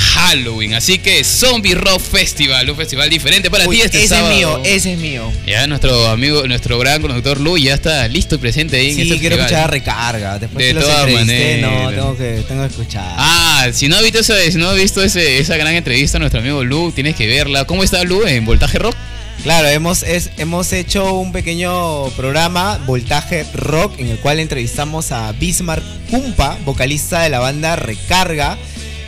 Halloween. Así que Zombie Rock Festival, un festival diferente para Uy, ti este ese sábado. es mío, ese es mío. Ya nuestro amigo, nuestro gran conductor Lu ya está listo y presente ahí en Sí, este quiero festival. escuchar a recarga. Después De todas entrevisté, no, maneras. tengo que, tengo que escuchar. Ah, si no has visto, ese- si no has visto ese, esa gran entrevista a nuestro amigo Lu, tienes que verla. ¿Cómo está Lu en Voltaje Rock? Claro, hemos, es- hemos hecho un pequeño programa, Voltaje Rock, en el cual entrevistamos a Bismarck Pumpa, vocalista de la banda Recarga.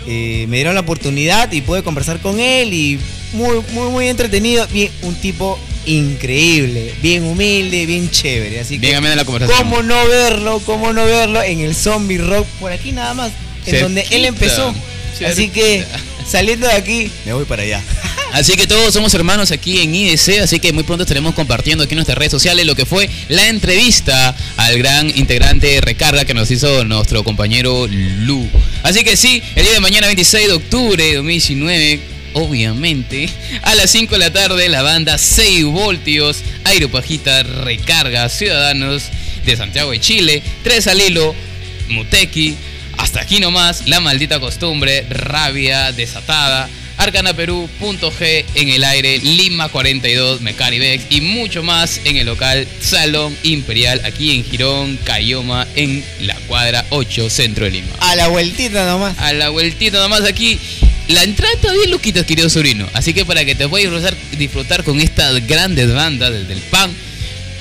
Eh, me dieron la oportunidad y pude conversar con él y muy, muy, muy entretenido. Bien, un tipo increíble, bien humilde, bien chévere. Así que, Bien amena la conversación. ¿cómo no verlo? ¿Cómo no verlo en el Zombie Rock? Por aquí nada más, en donde él Cerquita, empezó. Así que, saliendo de aquí, me voy para allá. Así que todos somos hermanos aquí en IDC, así que muy pronto estaremos compartiendo aquí en nuestras redes sociales lo que fue la entrevista al gran integrante de Recarga que nos hizo nuestro compañero Lu. Así que sí, el día de mañana 26 de octubre de 2019, obviamente, a las 5 de la tarde la banda 6 voltios, Aeropajita, Recarga, Ciudadanos de Santiago de Chile, Tres al Hilo, Muteki, hasta aquí nomás, la maldita costumbre, rabia desatada, Arcana Perú, Punto G en el aire, Lima 42, Mecaribex y mucho más en el local Salón Imperial aquí en Girón, Cayoma, en la cuadra 8, centro de Lima. A la vueltita nomás. A la vueltita nomás aquí. La entrada está bien loquita, querido sobrino. Así que para que te puedas disfrutar, disfrutar con estas grandes bandas desde el PAN,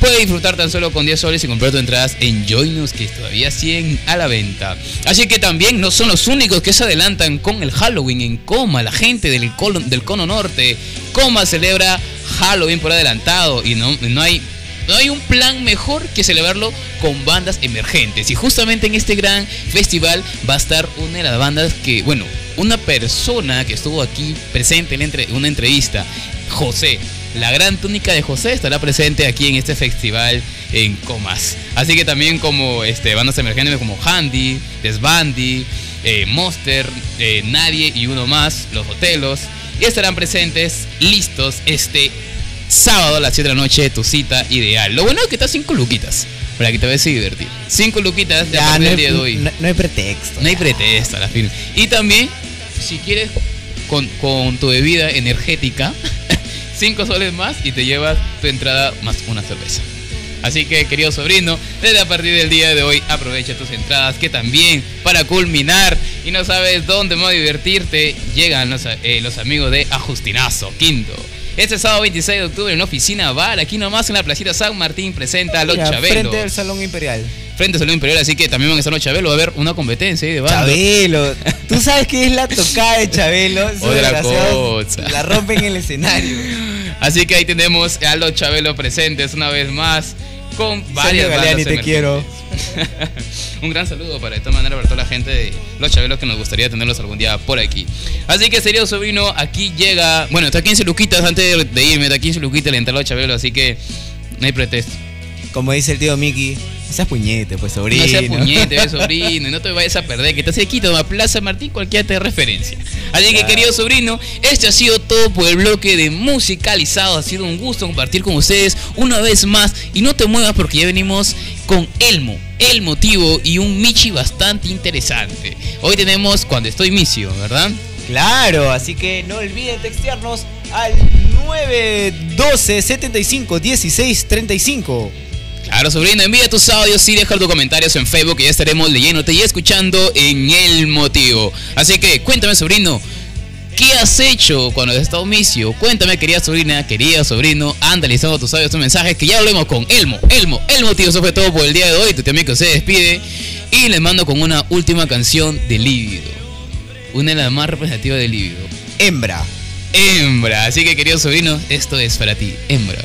puedes disfrutar tan solo con 10 soles y comprar tus entradas en Joinus, que todavía siguen a la venta. Así que también no son los únicos que se adelantan con el Halloween en Coma. La gente del, del Cono Norte, Coma celebra Halloween por adelantado y no, no hay no hay un plan mejor que celebrarlo con bandas emergentes. Y justamente en este gran festival va a estar una de las bandas que, bueno, una persona que estuvo aquí presente en una entrevista, José. La gran túnica de José estará presente aquí en este festival en Comas. Así que también como este, bandas emergentes como Handy, Desbandi, eh, Monster, eh, Nadie y uno más, Los Hotelos. Y estarán presentes, listos este sábado a las 7 de la noche, tu cita ideal. Lo bueno es que está 5 luquitas para que te vayas a divertir. 5 luquitas de Ya, no, hay, día de hoy. no- no hay pretexto. No hay pretexto a la fin. Y también, si quieres, con, con tu bebida energética, 5 soles más y te llevas tu entrada más una cerveza. Así que, querido sobrino, desde a partir del día de hoy aprovecha tus entradas, que también para culminar y no sabes dónde más divertirte, llegan los, eh, los amigos de Ajustinazo, Quinto. Este sábado 26 de octubre en oficina bar, aquí nomás en la placita San Martín, presenta a los Mira, Chabelos. Frente al Salón Imperial. Frente a Salón Imperial, así que también van a estar los Chabelos, va a haber una competencia ahí de banda. Chabelo. ¿Tú sabes qué es la tocada de Chabelo? Otra cosa. La rompen en el escenario. Así que ahí tenemos a los Chabelo presentes una vez más con varias Galeani, te quiero. Un gran saludo para de todas maneras para toda la gente de los Chabelos que nos gustaría tenerlos algún día por aquí. Así que serio sobrino, aquí llega, bueno, está 15 luquitas antes de- irme, está 15 luquitas le entró los Chabelos, así que no hay pretexto. Como dice el tío Mickey, esas puñete, pues sobrino. No seas puñete, ve, sobrino, y no te vayas a perder, que estás cerquita de la Plaza Martín, cualquiera te referencia. Así que, querido sobrino, este ha sido todo por el bloque de musicalizado. Ha sido un gusto compartir con ustedes una vez más. Y no te muevas porque ya venimos con Elmo, el motivo y un Michi bastante interesante. Hoy tenemos Cuando estoy misio, ¿verdad? Claro, así que no olviden textearnos al 912 75 16 35. Claro, sobrino, envía tus audios y deja tus comentarios en Facebook que ya estaremos leyéndote y escuchando en el motivo. Así que cuéntame, sobrino, ¿qué has hecho cuando has estado misio? Cuéntame, querida sobrina, querida sobrino, anda listando tus audios, tus mensajes, que ya hablemos con Elmo, Elmo, el motivo. Eso fue todo por el día de hoy. Tu tío que se despide y les mando con una última canción de Lívido. Una de las más representativas de Lívido. Hembra. Hembra. Así que, querido sobrino, esto es para ti. Hembra,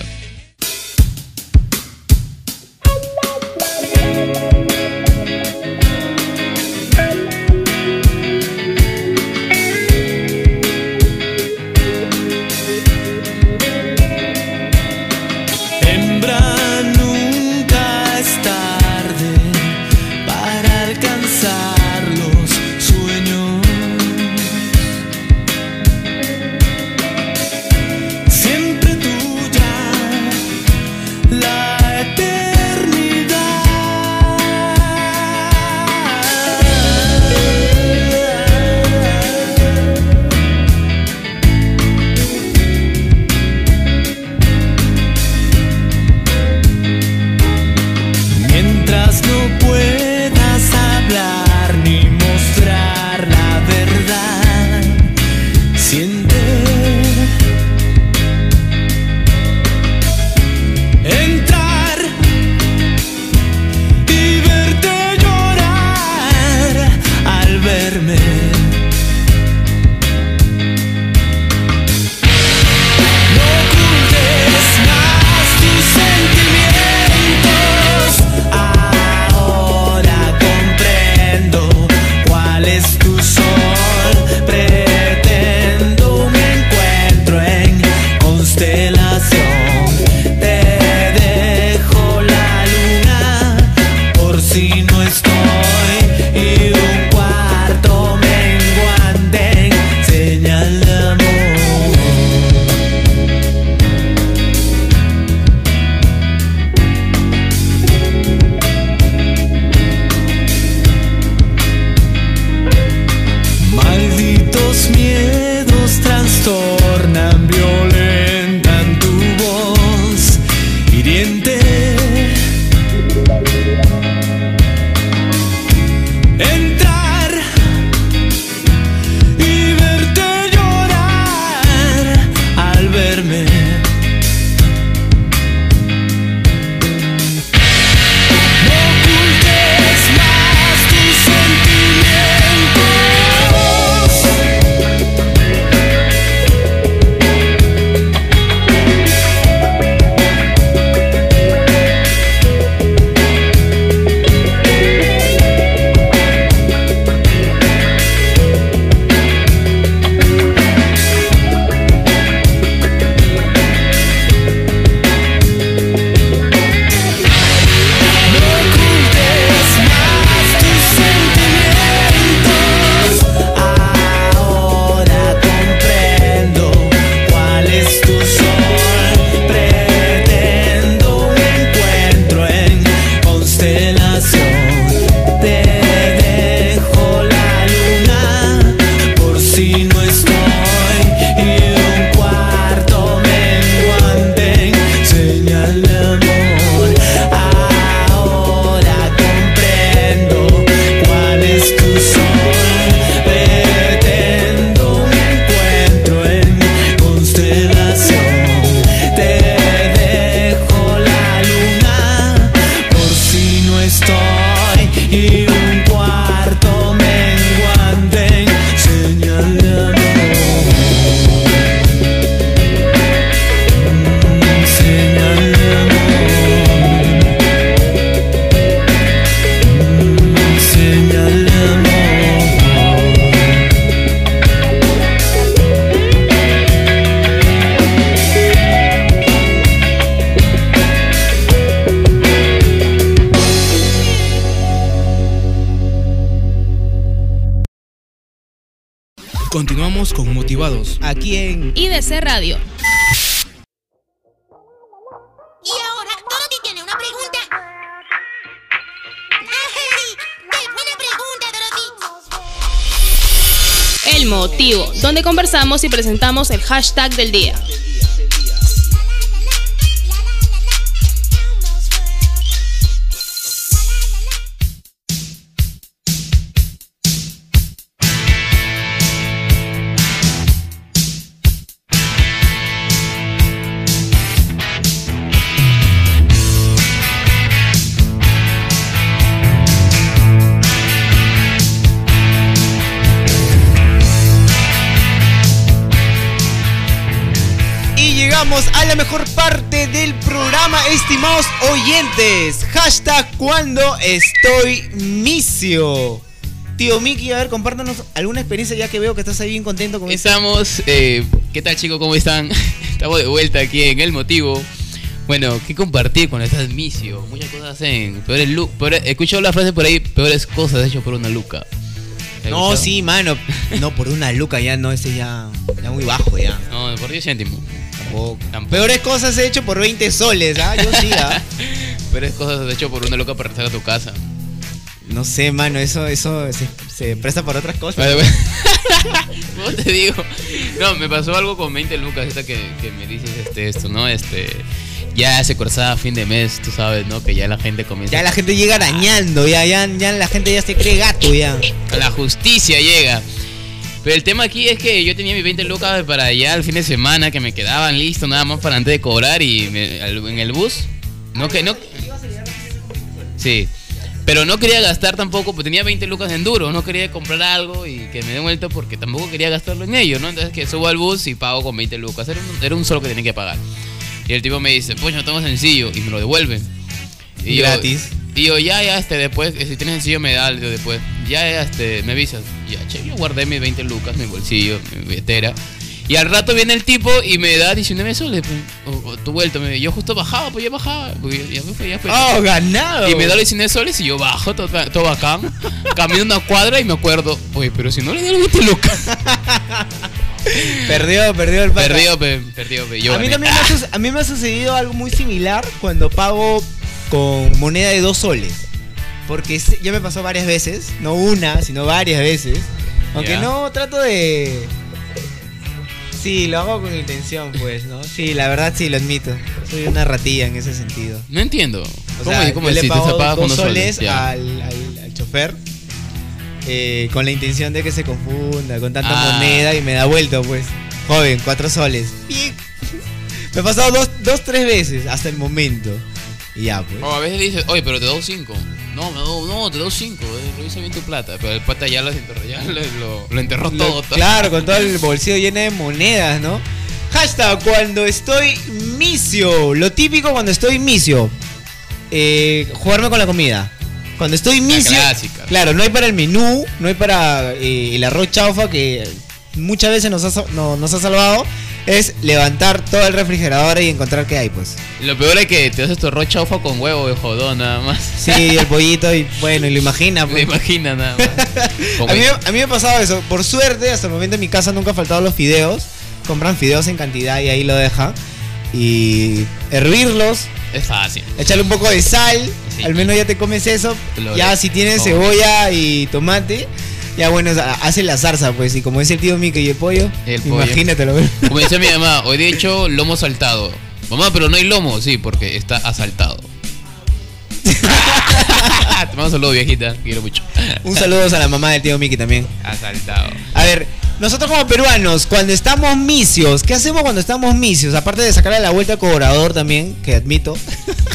En y presentamos el hashtag del día. Estimados oyentes. Hashtag cuando estoy misio. Tío Miki, a ver, compártanos alguna experiencia ya que veo que estás ahí bien contento con. Estamos, eh, ¿qué tal chicos? ¿Cómo están? Estamos de vuelta aquí en El Motivo. Bueno, ¿qué compartir con estas misio? Muchas cosas hacen peores lu- peores- He escuchado la frase por ahí, peores cosas hechas por una luca. ¿Has No, escuchado? sí, mano. No, por una luca ya, no, ese ya, ya muy bajo ya. No, por 10 céntimos. Tampoco. Tampoco. Peores cosas he hecho por 20 soles, ¿ah? Yo sí, ¿ah? Peores cosas hechas por una luca para regresar a tu casa. No sé, mano, eso, eso se, se presta para otras cosas. Vale, bueno. ¿Cómo te digo? No, me pasó algo con 20 lucas, esta que, que me dices este, esto, ¿no? Este, ya se cursaba a fin de mes, tú sabes, ¿no? Que ya la gente comienza... Ya la gente llega arañando, ya, ya, ya la gente ya se cree gato, ya. La justicia llega. Pero el tema aquí es que yo tenía mis 20 lucas para allá el fin de semana, que me quedaban listos nada más para antes de cobrar y me- al- en el bus. No que no... Sí. Pero no quería gastar tampoco, pues tenía 20 lucas en duro, no quería comprar algo y que me den vuelta porque tampoco quería gastarlo en ello, ¿no? Entonces que subo al bus y pago con 20 lucas. Era un, era un solo que tenía que pagar. Y el tipo me dice, pues no tengo sencillo y me lo devuelven. Y Gratis. Yo, ya, ya, este, después, eh, si tienes sencillo me da algo después. Ya, ya, este, me avisas. Ya, che, yo guardé mis 20 lucas, mi bolsillo, mi billetera. Y al rato viene el tipo y me da 19 soles. pues, o- o tu vuelta. me- Yo justo bajaba, pues yo bajaba. porque ya fui, ya fue. ¡Oh, ganado! Y me da los 19 soles y yo bajo, todo, todo bacán. Camino una cuadra y me acuerdo, oye, pero si no le doy los 20 lucas. Perdió, perdió el pata. Perdió, pe, perdió, pe. Yo a, mí gané. también me ha, a mí me ha sucedido algo muy similar cuando pago con moneda de dos soles. Porque ya me pasó varias veces, no una, sino varias veces. Aunque no trato de... Sí, lo hago con intención, pues, ¿no? Sí, la verdad sí, lo admito. Soy una ratilla en ese sentido. No entiendo. O ¿Cómo, sea, cómo yo le pago dos dos soles al, al- al chofer eh, con la intención de que se confunda con tanta Ah. moneda y me da vuelta, pues. Joven, cuatro soles. Bien. Me ha pasado dos, dos, tres veces hasta el momento. Ya, pues. O a veces dices, oye, pero te doy 5. No, me doy- no, te doy 5. Revisa bien tu plata. Pero el pata ya, lo enterró, ya lo, lo- enterró Lo- todo. todo. Claro, con todo el bolsillo lleno de monedas, ¿no? Hashtag cuando estoy misio. Lo típico cuando estoy misio. Eh, jugarme con la comida. Cuando estoy misio. clásica. Claro, no hay para el menú, no hay para eh, el arroz chaufa que muchas veces nos ha, no- nos ha salvado. Es levantar todo el refrigerador y encontrar qué hay, pues. Lo peor es que te haces tu arroz chaufa con huevo de jodón nada más. Sí, el pollito y bueno, y lo imagina, pues. imaginas nada más. A mí, a mí me ha pasado eso. Por suerte, hasta el momento en mi casa nunca han faltado los fideos. Compran fideos en cantidad y ahí lo dejan. Y hervirlos, es fácil. echarle un poco de sal. Sí. Al menos ya te comes eso. Lo ya si tienes cebolla y tomate, ya bueno, ha- hace la zarza, pues. Y como es el tío Mico y el pollo, El pollo. imagínatelo. Como decía mi mamá, hoy de hecho lomo saltado. Mamá, pero no hay lomo, sí, porque está asaltado. Te mando un saludo, viejita. Quiero mucho. un saludo a la mamá del tío Miki también. Asaltado. A ver, nosotros como peruanos, cuando estamos misios, ¿qué hacemos cuando estamos misios? Aparte de sacarle la vuelta al cobrador también, que admito.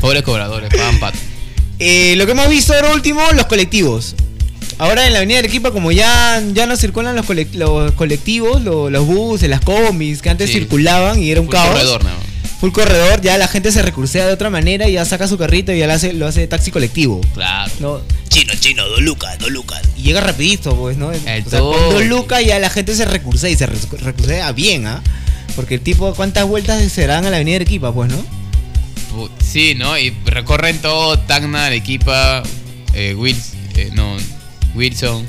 Pobres cobradores, pagan pato. Eh, lo que hemos visto ahora último, los colectivos. Ahora en la avenida Arequipa, como ya, ya no circulan los, colec- los colectivos, lo- los buses, las combis, que antes Sí. circulaban y era un Full caos. corredor, nada más. Full corredor, ya la gente se recursea de otra manera y ya saca su carrito y ya lo hace, lo hace taxi colectivo. Claro. ¿no? Chino, chino, dos lucas, dos lucas. Y llega rapidito, pues, ¿no? El o sea, con dos lucas ya la gente se recursea y se recu- recursea bien, ¿ah? Porque el tipo, ¿cuántas vueltas serán a la avenida Arequipa, pues, no? Sí, ¿no? Y recorren todo Tacna, Arequipa, eh, Wils, eh, no, Wilson.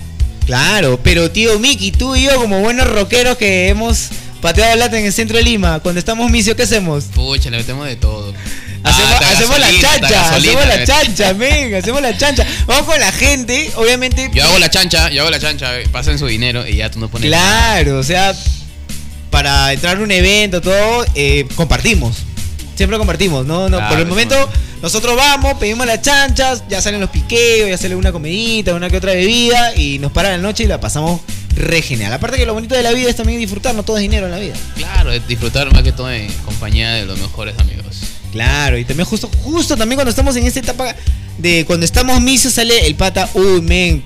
Claro, pero tío Miki, tú y yo como buenos rockeros que hemos pateado lata en el centro de Lima, cuando estamos misio, ¿qué hacemos? Pucha, le metemos de todo. Hacemos, Ah, hacemos la chancha, hacemos la eh. chancha, men, hacemos la chancha. Vamos con la gente, obviamente. Yo hago la chancha, yo hago la chancha, eh, pasen su dinero y ya tú no pones nada. Claro, o sea, para entrar a un evento, todo, eh, compartimos. Siempre compartimos, ¿no? no Claro, por el momento, nosotros vamos, pedimos las chanchas, ya salen los piqueos, ya sale una comidita, una que otra bebida, y nos para la noche y la pasamos re genial. Aparte que lo bonito de la vida es también disfrutar, no todo es dinero en la vida. Claro, es disfrutar más que todo en compañía de los mejores amigos. Claro, y también justo, justo también cuando estamos en esta etapa de cuando estamos misios sale el pata, uy, men,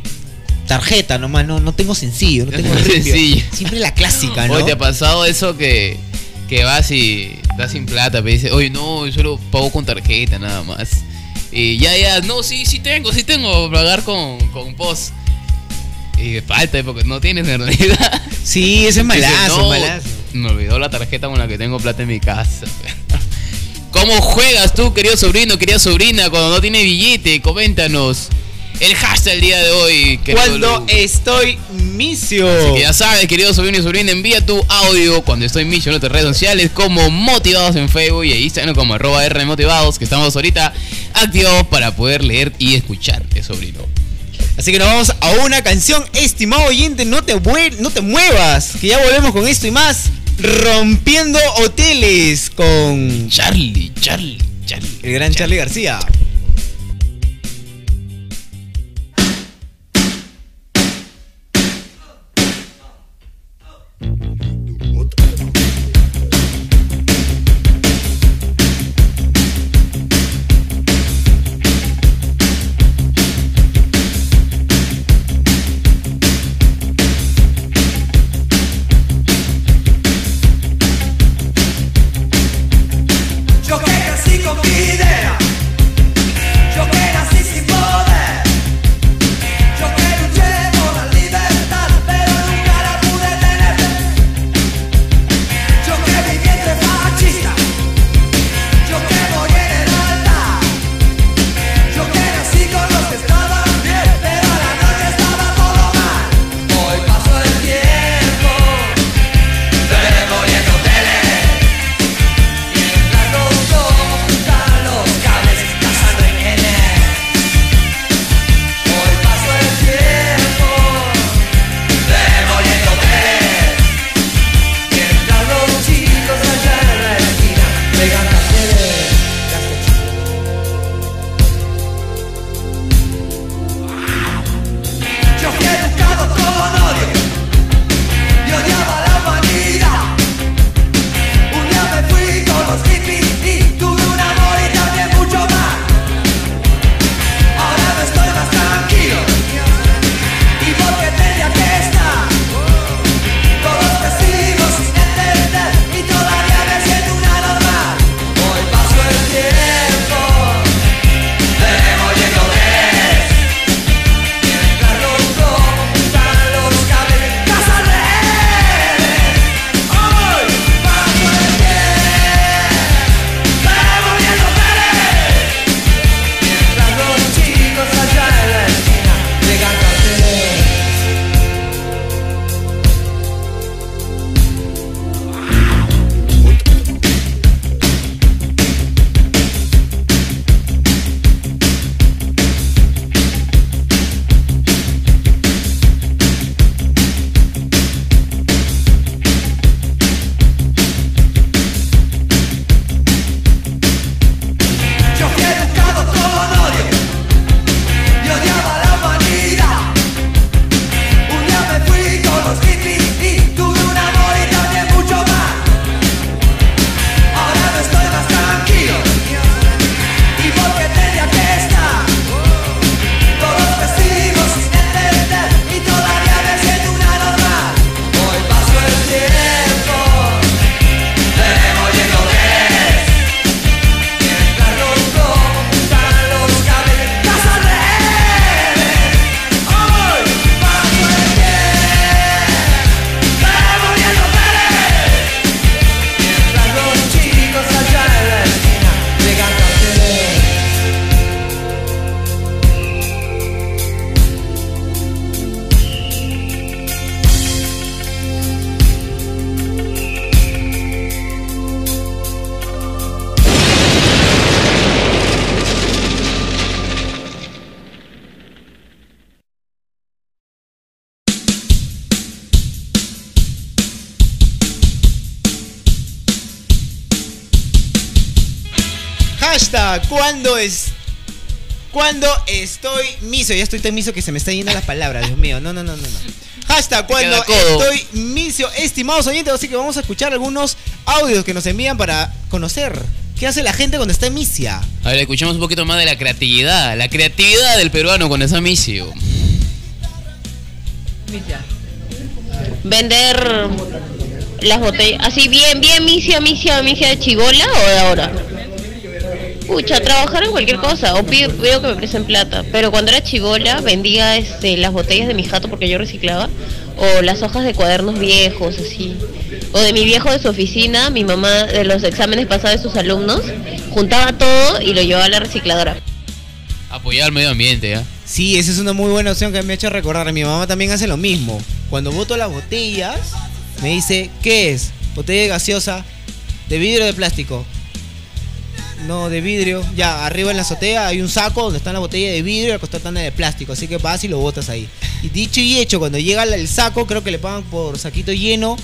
tarjeta nomás, no, no tengo sencillo, no tengo. Sencillo. Siempre la clásica, ¿no? Oye, ¿te ha pasado eso que, que vas y das sin plata? Me dice, oye, no, yo solo pago con tarjeta nada más. Y ya, ya, no, sí, sí tengo, sí tengo, pagar con, con POS. Y falta, porque no tienes en realidad. Sí, ese es malazo, Dice, "No, malazo. Me olvidó la tarjeta con la que tengo plata en mi casa. ¿Cómo juegas tú, querido sobrino, querida sobrina, cuando no tiene billete? Coméntanos. El hashtag el día de hoy, querido Cuando Lu. estoy misio. Así que ya sabes, querido sobrino y sobrina, envía tu audio cuando estoy en en otras redes sociales como Motivados en Facebook y en Instagram como arroba R Motivados, que estamos ahorita activados para poder leer y escucharte, sobrino. Así que nos vamos a una canción, estimado oyente, no te, no te muevas, que ya volvemos con esto y más, rompiendo hoteles con Charlie, Charlie, Charlie. el gran Charlie García. Hashtag, ¿cuándo es? Cuando estoy miso, ya estoy tan miso que se me está yendo las palabras, Dios mío. No, no, no, no, no. Hashtag cuando estoy misio, estimados oyentes, así que vamos a escuchar algunos audios que nos envían para conocer qué hace la gente cuando está en misia. A ver, escuchemos un poquito más de la creatividad. La creatividad del peruano con esa misio. Vender las botellas. Así bien, bien, misia, misia, misia de chivola o de ahora. Pucha, trabajar en cualquier cosa, o pido, pido que me presten plata. Pero cuando era chivola vendía este, las botellas de mi jato porque yo reciclaba, o las hojas de cuadernos viejos, así. O de mi viejo de su oficina, mi mamá de los exámenes pasados de sus alumnos, juntaba todo y lo llevaba a la recicladora. Apoyar al medio ambiente, ¿ah? Sí, esa es una muy buena opción que me ha hecho recordar. Mi mamá también hace lo mismo. Cuando boto las botellas, me dice, ¿qué es? Botella gaseosa de vidrio o de plástico. No, de vidrio. Ya, arriba en la azotea hay un saco donde está la botella de vidrio y la costata de plástico. Así que vas y lo botas ahí. Y dicho y hecho, cuando llega el saco, creo que le pagan por saquito lleno.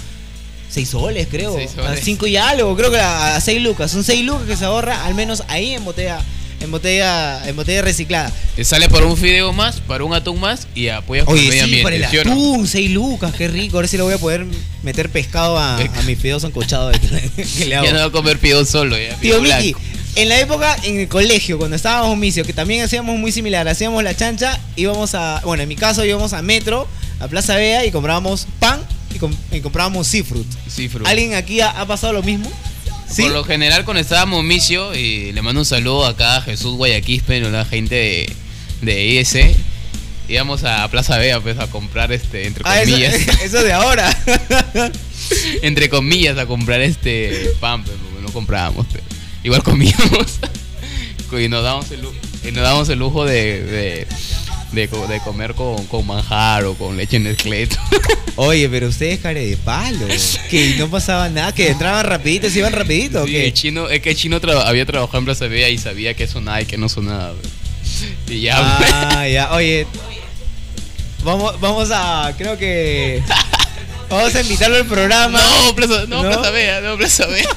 6 soles, creo. Seis soles. A 5 y algo, creo que a 6 lucas. Son 6 lucas que se ahorra, al menos ahí en botella, en botella, en botella reciclada. Te sale para un fideo más, para un atún más y apoyas con el Oye, medio sí, ambiente. para el atún, 6 lucas, qué rico. Ahora sí le voy a poder meter pescado a, a mis fideos encochados que, que le hago. Ya no va a comer pidón solo, ya. Tío Miki. En la época en el colegio, cuando estábamos misio, que también hacíamos muy similar, hacíamos la chancha, íbamos a, bueno, en mi caso íbamos a Metro, a Plaza Vea y comprábamos pan y, com- y comprábamos seafood. Seafood. ¿Alguien aquí ha, ha pasado lo mismo? ¿Sí? Por lo general, cuando estábamos misio, y le mando un saludo acá a Jesús Guayaquispe, la gente de, de IS. Íbamos a Plaza Vea pues, a comprar, este, entre Ah, eso, comillas, eso de ahora. entre comillas, a comprar este pan, pues, porque no comprábamos, pero igual comíamos. y nos damos el lujo, y nos el lujo de, de, de co- de comer con, con manjar o con leche en el cleto. Oye, pero ustedes care de palo. Que no pasaba nada, que entraban rapidito, se iban rapidito. ¿o Sí, qué? el chino, es que el chino había trabajado en Plaza Vea y sabía que sonaba y que no sonaba. pues. Y ya, Ah, ya, oye. Vamos, vamos a, creo que. Vamos a invitarlo al programa. No, Plaza, no, Plaza Vea, no, Plaza Vea.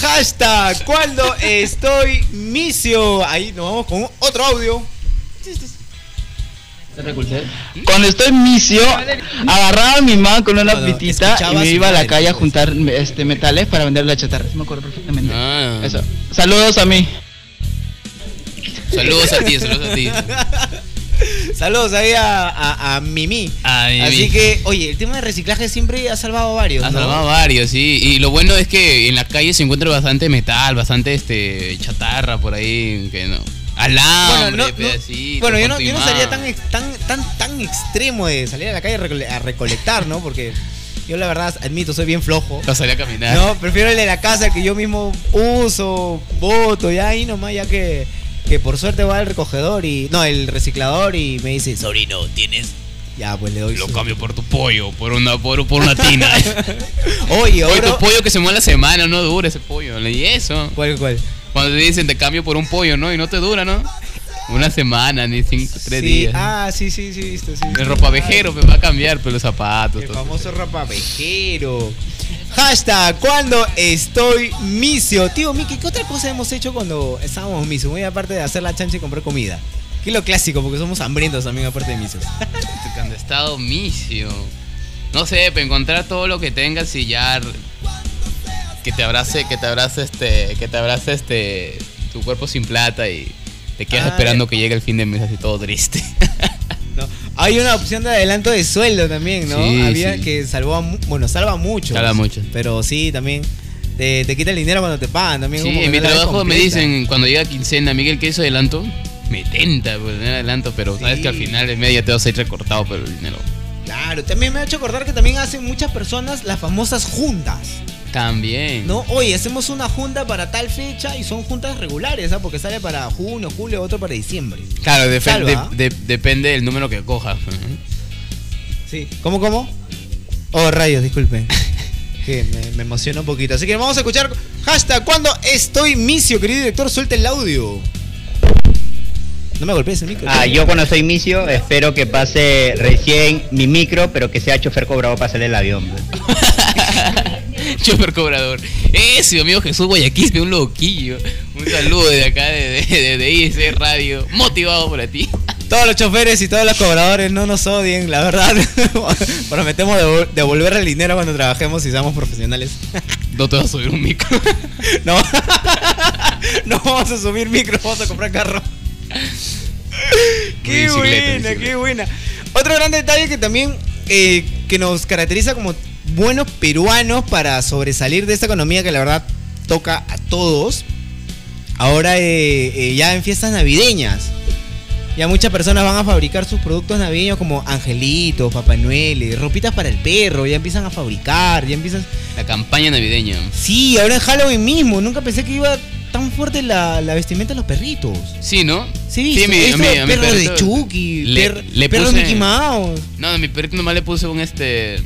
Hashtag, cuando estoy misio. Ahí nos vamos con otro audio. Cuando estoy misio, agarraba a mi mamá con una No, no, pitita y me iba a la calle a juntar este, metales para vender la chatarra. Sí me acuerdo perfectamente. Ah. Eso. Saludos a mí. Saludos a ti, saludos a ti. Saludos ahí a, a, a Mimi. A Mimi. Así que, oye, el tema de reciclaje siempre ha salvado varios. Ha ¿no? salvado varios, sí. Y lo bueno es que en la calle se encuentra bastante metal, bastante este chatarra por ahí, que no. Alambre, Bueno, no- no- pedacitos, Bueno, yo no, yo no sería tan, tan, tan, tan extremo de salir a la calle a recole- a recolectar, ¿no? Porque yo la verdad admito, soy bien flojo. Para salir a caminar. No, prefiero el de la casa que yo mismo uso, voto, ya ahí nomás, ya que, que por suerte va el recogedor y. No, el reciclador y me dice, sobrino, ¿tienes? Ya, pues le doy. Lo su- cambio por tu pollo, por una, por, por una tina. Oye, Oye, ahora. tu pollo que se mueve la semana, no dura ese pollo. Y eso. ¿Cuál, cuál? Cuando te dicen te cambio por un pollo, ¿no? Y no te dura, ¿no? Una semana, ni cinco, tres Sí, días. Ah, sí, sí, sí, visto, sí. El ropavejero me va a cambiar, pero los zapatos. El todo. famoso ropavejero. Hashtag, cuando estoy misio. Tío Miki, ¿qué otra cosa hemos hecho cuando estábamos misio? Muy aparte de hacer la chancha y comprar comida. Que es lo clásico, porque somos hambrientos también, aparte de misios. Cuando he estado misio. No sé, para encontrar todo lo que tengas y ya que te abrace, que te abrace este, que te abrace este tu cuerpo sin plata y te quedas Ah, esperando que llegue el fin de mes así todo triste. ¿no? Hay una opción de adelanto de sueldo también, ¿no? Sí, Había sí. que salvó bueno, salva mucho. Salva mucho. Pero sí, también te, te quita el dinero cuando te pagan también. Sí, como en mi no trabajo me dicen cuando llega quincena, Miguel, ¿qué hizo adelanto? Me tenta pues, tener adelanto, pero sabes Sí. que al final de media te vas a ir recortado por el dinero. Claro, también me ha hecho acordar que también hacen muchas personas las famosas juntas. También. ¿No? Oye, hacemos una junta para tal fecha y son juntas regulares, ¿ah? Porque sale para junio, julio, otro para diciembre. Claro, defe- Salva. de- de- depende del número que cojas. Sí. ¿Cómo, cómo? Oh, rayos, disculpen. que me, me emociona un poquito. Así que vamos a escuchar hashtag cuando estoy misio, querido director, suelta el audio. No me golpees el micro. Ah, yo cuando soy misio espero que pase recién mi micro, pero que sea chofer cobrado para salir del avión. Chofer cobrador. Ese, mi amigo Jesús Guayaquispe, un loquillo. Un saludo de acá de, de, de IC Radio. Motivado por ti. Todos los choferes y todos los cobradores no nos odien, la verdad. Prometemos devol- devolver el dinero cuando trabajemos y seamos profesionales. No te vas a subir un micro. No. no vamos a subir micro, vamos a comprar carro. qué buena, qué buena. Otro gran detalle que también eh, que nos caracteriza como buenos peruanos para sobresalir de esta economía que la verdad toca a todos. Ahora eh, eh, ya en fiestas navideñas. Ya muchas personas van a fabricar sus productos navideños como angelitos, Papá Noel, ropitas para el perro, ya empiezan a fabricar, ya empiezan... La campaña navideña. Sí, ahora en Halloween mismo, nunca pensé que iba tan fuerte la, la vestimenta de los perritos. Sí, ¿no? Sí, sí, sí, mi, mi- mi de Chucky, le- per- le perro puse- Mickey Mouse. No, a mi perrito nomás le puse un este.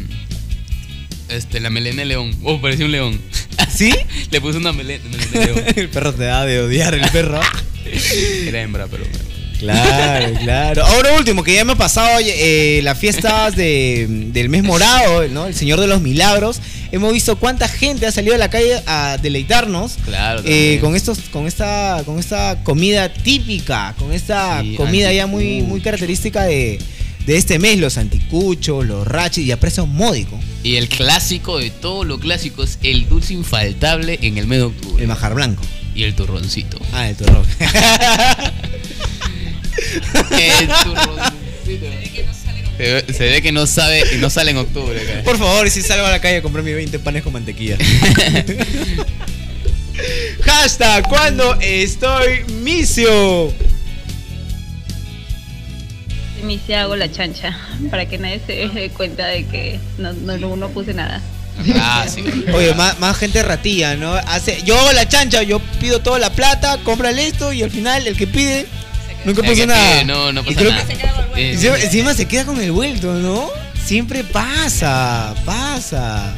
Este, la melena de león. Oh, parecía un león. ¿Sí? le puse una melena, melena de león. el perro te da de odiar el perro. Era hembra, pero. Claro, claro. Ahora último, que ya hemos pasado eh, las fiestas de- del mes morado, ¿no? El Señor de los Milagros. Hemos visto cuánta gente ha salido a la calle a deleitarnos. Claro, eh, con estos, con esta, con esta comida típica, con esta Sí, comida ya muy, muy característica de, de este mes, los anticuchos, los rachis y a precio módico. Y el clásico de todos los clásicos, el dulce infaltable en el mes de octubre. El majar blanco. Y el turroncito. Ah, el turrón. el turroncito. Se ve, se ve que no sabe y no sale en octubre. acá. Por favor, si salgo a la calle a comprar mis 20 panes con mantequilla. Hashtag cuando estoy misio. Me hice hago la chancha para que nadie se dé cuenta de que no, no, no, no puse nada. Ah, sí. Oye, más, más gente ratilla, ¿no? Hace, yo hago la chancha, yo pido toda la plata, cómprale esto y al final el que pide nunca puso que nada. pide, no, no Y pasa creo nada. que- Eh, encima, encima se queda con el vuelto, ¿no? Siempre pasa, pasa.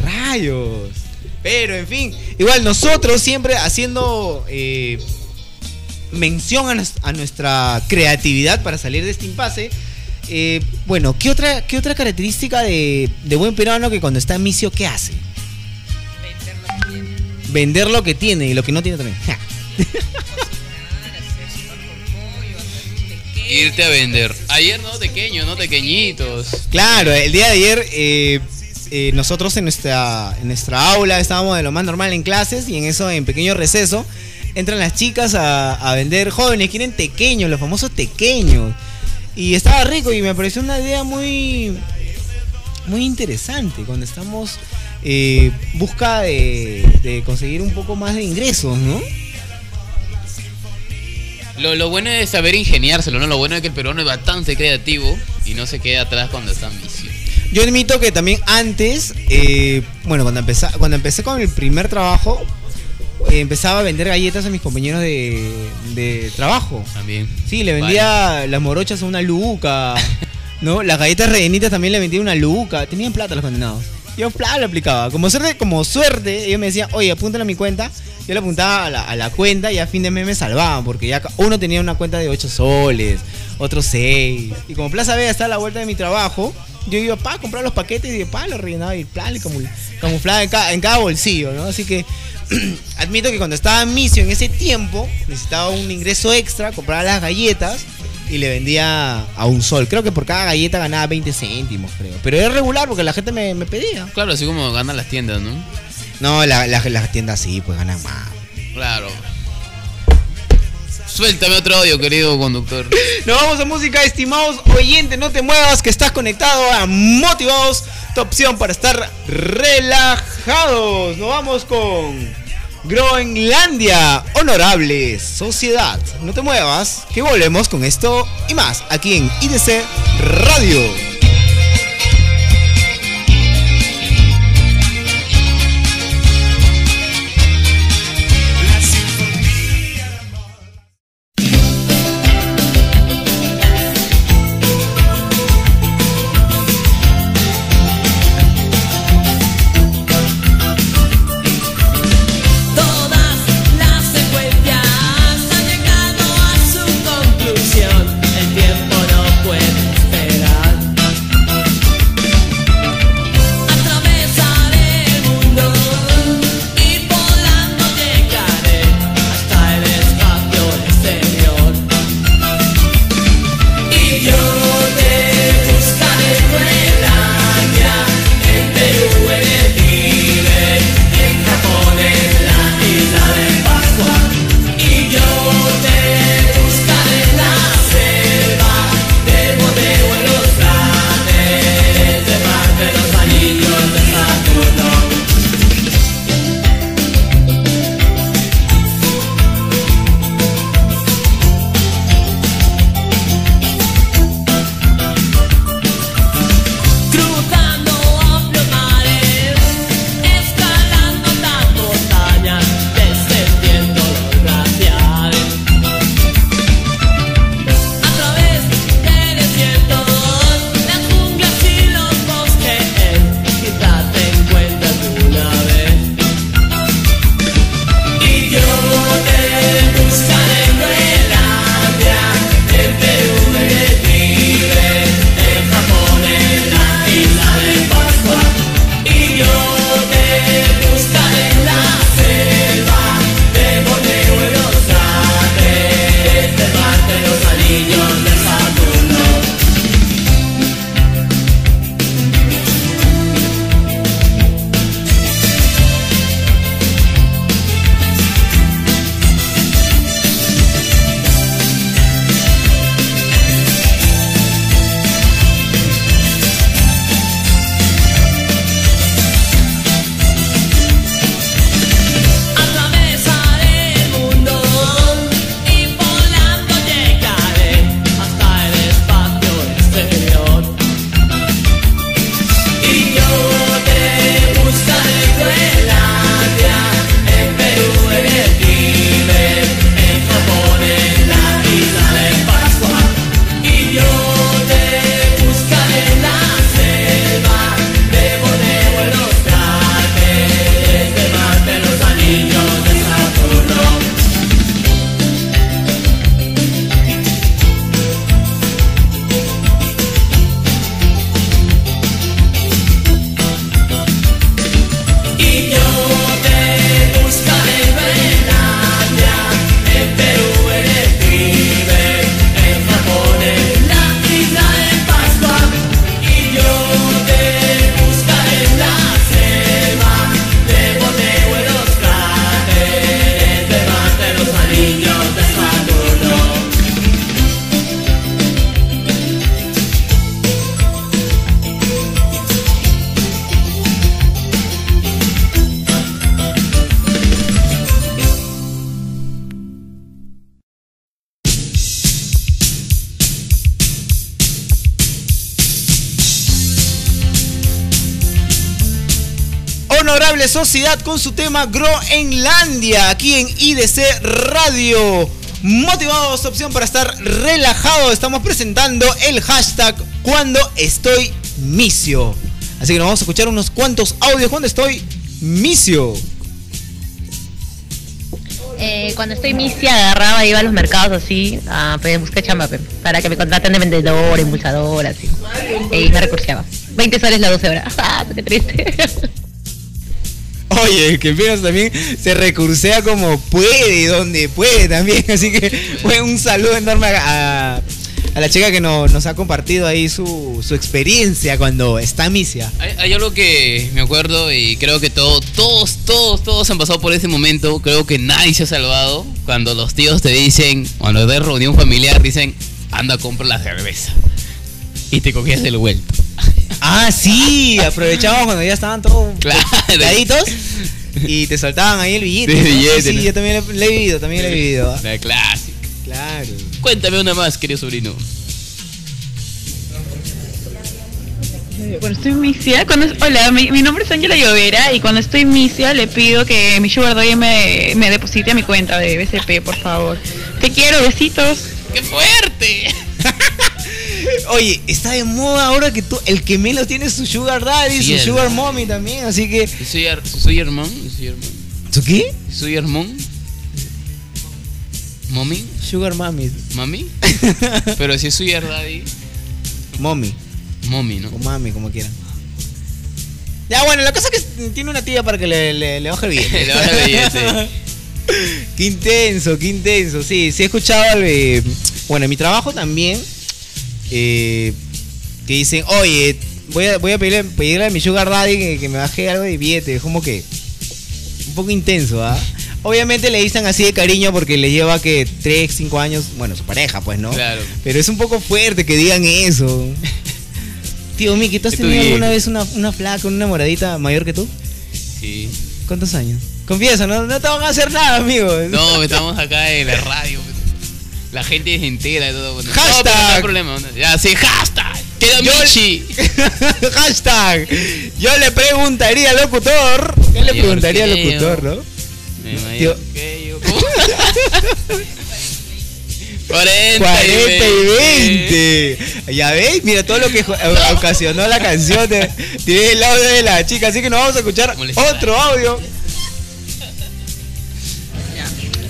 Rayos. Pero en fin, igual nosotros siempre haciendo eh, mención a, nos- a nuestra creatividad para salir de este impasse. eh, bueno, ¿qué otra, ¿qué otra característica de, de buen peruano que cuando está en misio, ¿qué hace? Vender lo que tiene y lo que no tiene también. Irte a vender. Ayer no pequeños, no pequeñitos. Claro, el día de ayer eh, eh, nosotros en nuestra, en nuestra aula estábamos de lo más normal en clases y en eso, en pequeño receso, entran las chicas a, a vender jóvenes, quieren tequeños, los famosos tequeños. Y estaba rico y me pareció una idea muy, muy interesante cuando estamos eh, busca de, de conseguir un poco más de ingresos, ¿no? Lo, lo bueno es saber ingeniárselo, ¿no? Lo bueno es que el peruano es bastante creativo y no se queda atrás cuando está en vicio. Yo admito que también antes, eh, bueno, cuando empecé, cuando empecé con el primer trabajo, empezaba a vender galletas a mis compañeros de, de trabajo. También. Sí, le vendía las morochas a una luca, ¿no? Las galletas rellenitas también le vendía una luca. Tenían plata los condenados. Yo plata lo aplicaba. Como suerte, como suerte, ellos me decían, oye, apúntale a mi cuenta. Yo le apuntaba a la, a la cuenta y a fin de mes me salvaban, porque ya uno tenía una cuenta de 8 soles, otro 6. Y como Plaza Vega está a la vuelta de mi trabajo, yo iba pa a comprar los paquetes y de pa lo rellenaba y plan, le camuflaba en cada, en cada bolsillo, ¿no? Así que admito que cuando estaba en misio en ese tiempo, necesitaba un ingreso extra, compraba las galletas y le vendía a un sol. Creo que por cada galleta ganaba 20 céntimos, creo. Pero era regular porque la gente me, me pedía. Claro, así como ganan las tiendas, ¿no? No, la- la- las tiendas sí, pues ganan más. Claro. Suéltame otro audio, querido conductor. Nos vamos a música, estimados oyentes, no te muevas, que estás conectado a Motivados, tu opción para estar relajados. Nos vamos con Groenlandia, honorable sociedad. No te muevas, que volvemos con esto y más aquí en IDC Radio. Con su tema Groenlandia aquí en IDC Radio. Motivados, opción para estar relajado. Estamos presentando el hashtag cuando estoy misio. Así que nos vamos a escuchar unos cuantos audios cuando estoy misio. Eh, cuando estoy misia, agarraba, iba a los mercados así, a buscar chamba, para que me contraten de vendedor, impulsador, así. Y me recurseaba. 20 soles las 12 horas. ¡Ah, qué triste! Oye, que Pinos también se recursea como puede, donde puede también. Así que fue un saludo enorme a, la chica que no- nos ha compartido ahí su, su experiencia cuando está misia. Hay, hay algo que me acuerdo y creo que todo, todos, todos, todos han pasado por ese momento. Creo que nadie se ha salvado. Cuando los tíos te dicen, cuando de reunión familiar, dicen, anda, compra la cerveza. Y te cogías el vuelto. Ah, sí, aprovechamos cuando ya estaban todos Claro. y te soltaban ahí el billete. Sí, ¿no? Billete, sí, ¿no? yo también le, he vivido, también le he vivido. ¿ah? La clásica. Claro. Cuéntame una más, querido sobrino. Cuando estoy misia, cuando, hola, mi, mi nombre es Ángela Llovera y cuando estoy misia le pido que mi sugar daddy me, me deposite a mi cuenta de BCP, por favor. Te quiero, besitos. ¡Qué fuerte! Oye, está de moda ahora que tú, el que menos tiene su sugar daddy, Sí, su sugar ¿verdad? mommy también, así que... Soy, soy hermano. Soy hermano. ¿Tú qué? Soy hermano. ¿Mommy? Sugar mommy. ¿Mami? Pero si es sugar daddy. Mommy. Mommy, ¿no? O mami, como quieran. Ya, bueno, la cosa es que tiene una tía para que le, le, le baje el billete. Le baje el billete. qué intenso, qué intenso. Sí, sí he escuchado, al, eh, bueno, en mi trabajo también, eh, que dicen, oye, voy a, voy a pedirle, pedirle a mi sugar daddy que, que me baje algo de billete. Es como que un poco intenso, ¿ah? Obviamente le dicen así de cariño porque le lleva que 3, 5 años, bueno, su pareja, pues, ¿no? Claro. Pero es un poco fuerte que digan eso. Tío Miki, ¿tú has tenido alguna vez una, una flaca, una enamoradita mayor que tú? Sí. ¿Cuántos años? Confiesa, no, no te van a hacer nada, amigo. No, estamos acá en la radio. La gente es entera y todo. No, Hashtag. pero no hay problema. Ya, sí, hashtag. Queda Yo- Michi. Hashtag. Yo le preguntaría al locutor. ¿Qué le preguntaría al locutor, no? Me Tío. que yo. 40, 40 y 20. Ya veis, mira todo lo que ocasionó la canción. de- Tiene el audio de la chica, así que nos vamos a escuchar otro audio.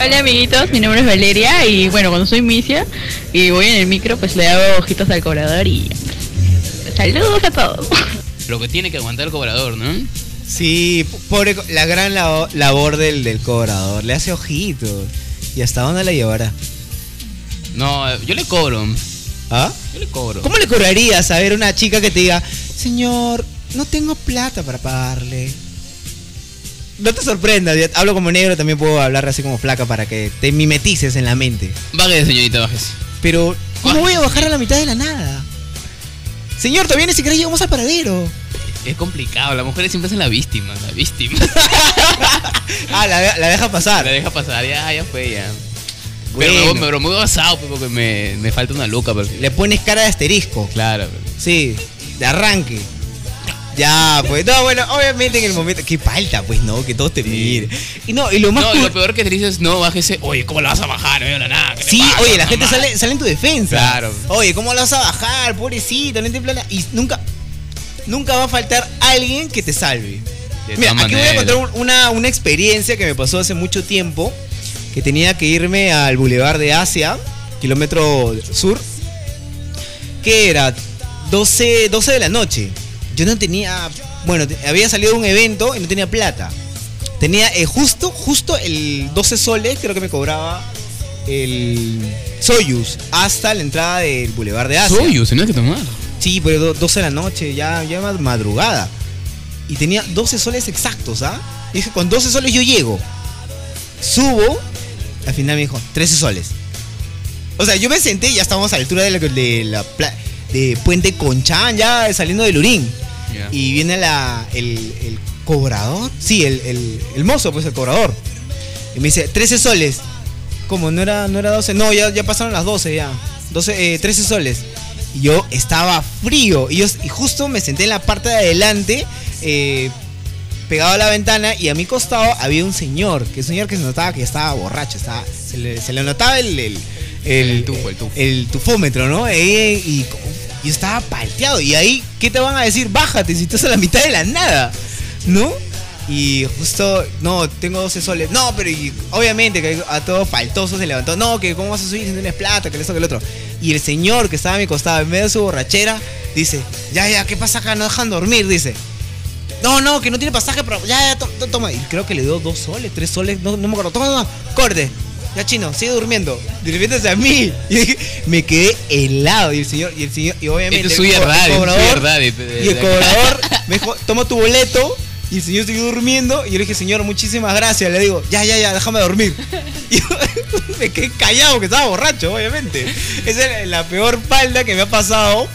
Hola amiguitos, mi nombre es Valeria y bueno, cuando soy misia y voy en el micro, pues le hago ojitos al cobrador y saludos a todos. Lo que tiene que aguantar el cobrador, ¿no? Sí, pobre, la gran labo- labor del, del cobrador. Le hace ojitos. ¿Y hasta dónde la llevará? No, yo le cobro. ¿Ah? Yo le cobro. ¿Cómo le cobrarías a ver una chica que te diga, señor, no tengo plata para pagarle? No te sorprendas, hablo como negro, también puedo hablar así como flaca para que te mimetices en la mente. Bájese, señorita, bájese. Pero, ¿cómo voy a bajar a la mitad de la nada? Señor, todavía ni siquiera llegamos al paradero. Es complicado, las mujeres siempre son la víctima, la víctima. Ah, la, la deja pasar. La deja pasar, ya, ya fue, ya. Bueno. Pero, me, pero muy basado, pues, porque me, me falta una luca. Pero... Le pones cara de asterisco. Claro. Sí, de arranque. Ya, pues, no, bueno, obviamente en el momento. Qué falta, pues, no, que todos te miren. Y no, y lo más. No, cur- lo peor que te dices, no, bájese. Oye, ¿cómo la vas a bajar? No veo nada. ¿qué te Sí, pasa, oye, la gente sale, sale en tu defensa. Claro. Oye, ¿cómo la vas a bajar? Pobrecito, no entiendo plana. Y nunca, nunca va a faltar alguien que te salve. De Mira, aquí voy a contar un- una, una experiencia que me pasó hace mucho tiempo. Que tenía que irme al Boulevard de Asia, kilómetro sur. Que era 12, 12 de la noche. Yo no tenía. Bueno, había salido de un evento y no tenía plata. Tenía eh, justo, justo el 12 soles, creo que me cobraba el Soyuz hasta la entrada del Boulevard de Asia. Soyuz, tenés que tomar. Sí, pero do- 12 de la noche, ya, ya ma- madrugada. Y tenía 12 soles exactos, ¿ah? Y dije, con 12 soles yo llego. Subo, al final me dijo, 13 soles. O sea, yo me senté y ya estábamos a la altura de la, de la de Puente Conchán, ya saliendo del Urín. Ya. Y viene la, el, el cobrador. Sí, el, el, el mozo, pues el cobrador. Y me dice, 13 soles. ¿Cómo? ¿No era, no era 12? No, ya, ya pasaron las 12 ya. 12, eh, 13 soles. Y yo estaba frío. Y, yo, y justo me senté en la parte de adelante. eh, pegado a la ventana y a mi costado había un señor, que un señor que se notaba que estaba borracho, estaba, se, le, se le notaba el, el, el, tufo, el tufo. el tufómetro, ¿no? Y, y yo estaba palteado. Y ahí, ¿qué te van a decir? Bájate si estás a la mitad de la nada, ¿no? Y justo, no, tengo 12 soles. No, pero y, obviamente que a todo faltoso se levantó. No, que cómo vas a subir si no tienes plata, que eso, que el otro. Y el señor que estaba a mi costado, en medio de su borrachera, dice, ya, ya, ¿qué pasa acá? No dejan dormir, dice. No, no, que no tiene pasaje, pero ya, ya, to- to- toma. Y creo que le dio dos soles, tres soles, no, no me acuerdo. Toma, toma, corte. Ya chino, sigue durmiendo. De repente hacia mí. Y dije, me quedé helado. Y el señor, y el señor, y obviamente. Esto es el el cobrador- y el cobrador me dijo, toma tu boleto. Y el señor siguió durmiendo. Y yo le dije, señor, muchísimas gracias. Le digo, ya, ya, ya, déjame dormir. Y yo me quedé callado porque estaba borracho, obviamente. Esa es la peor palda que me ha pasado.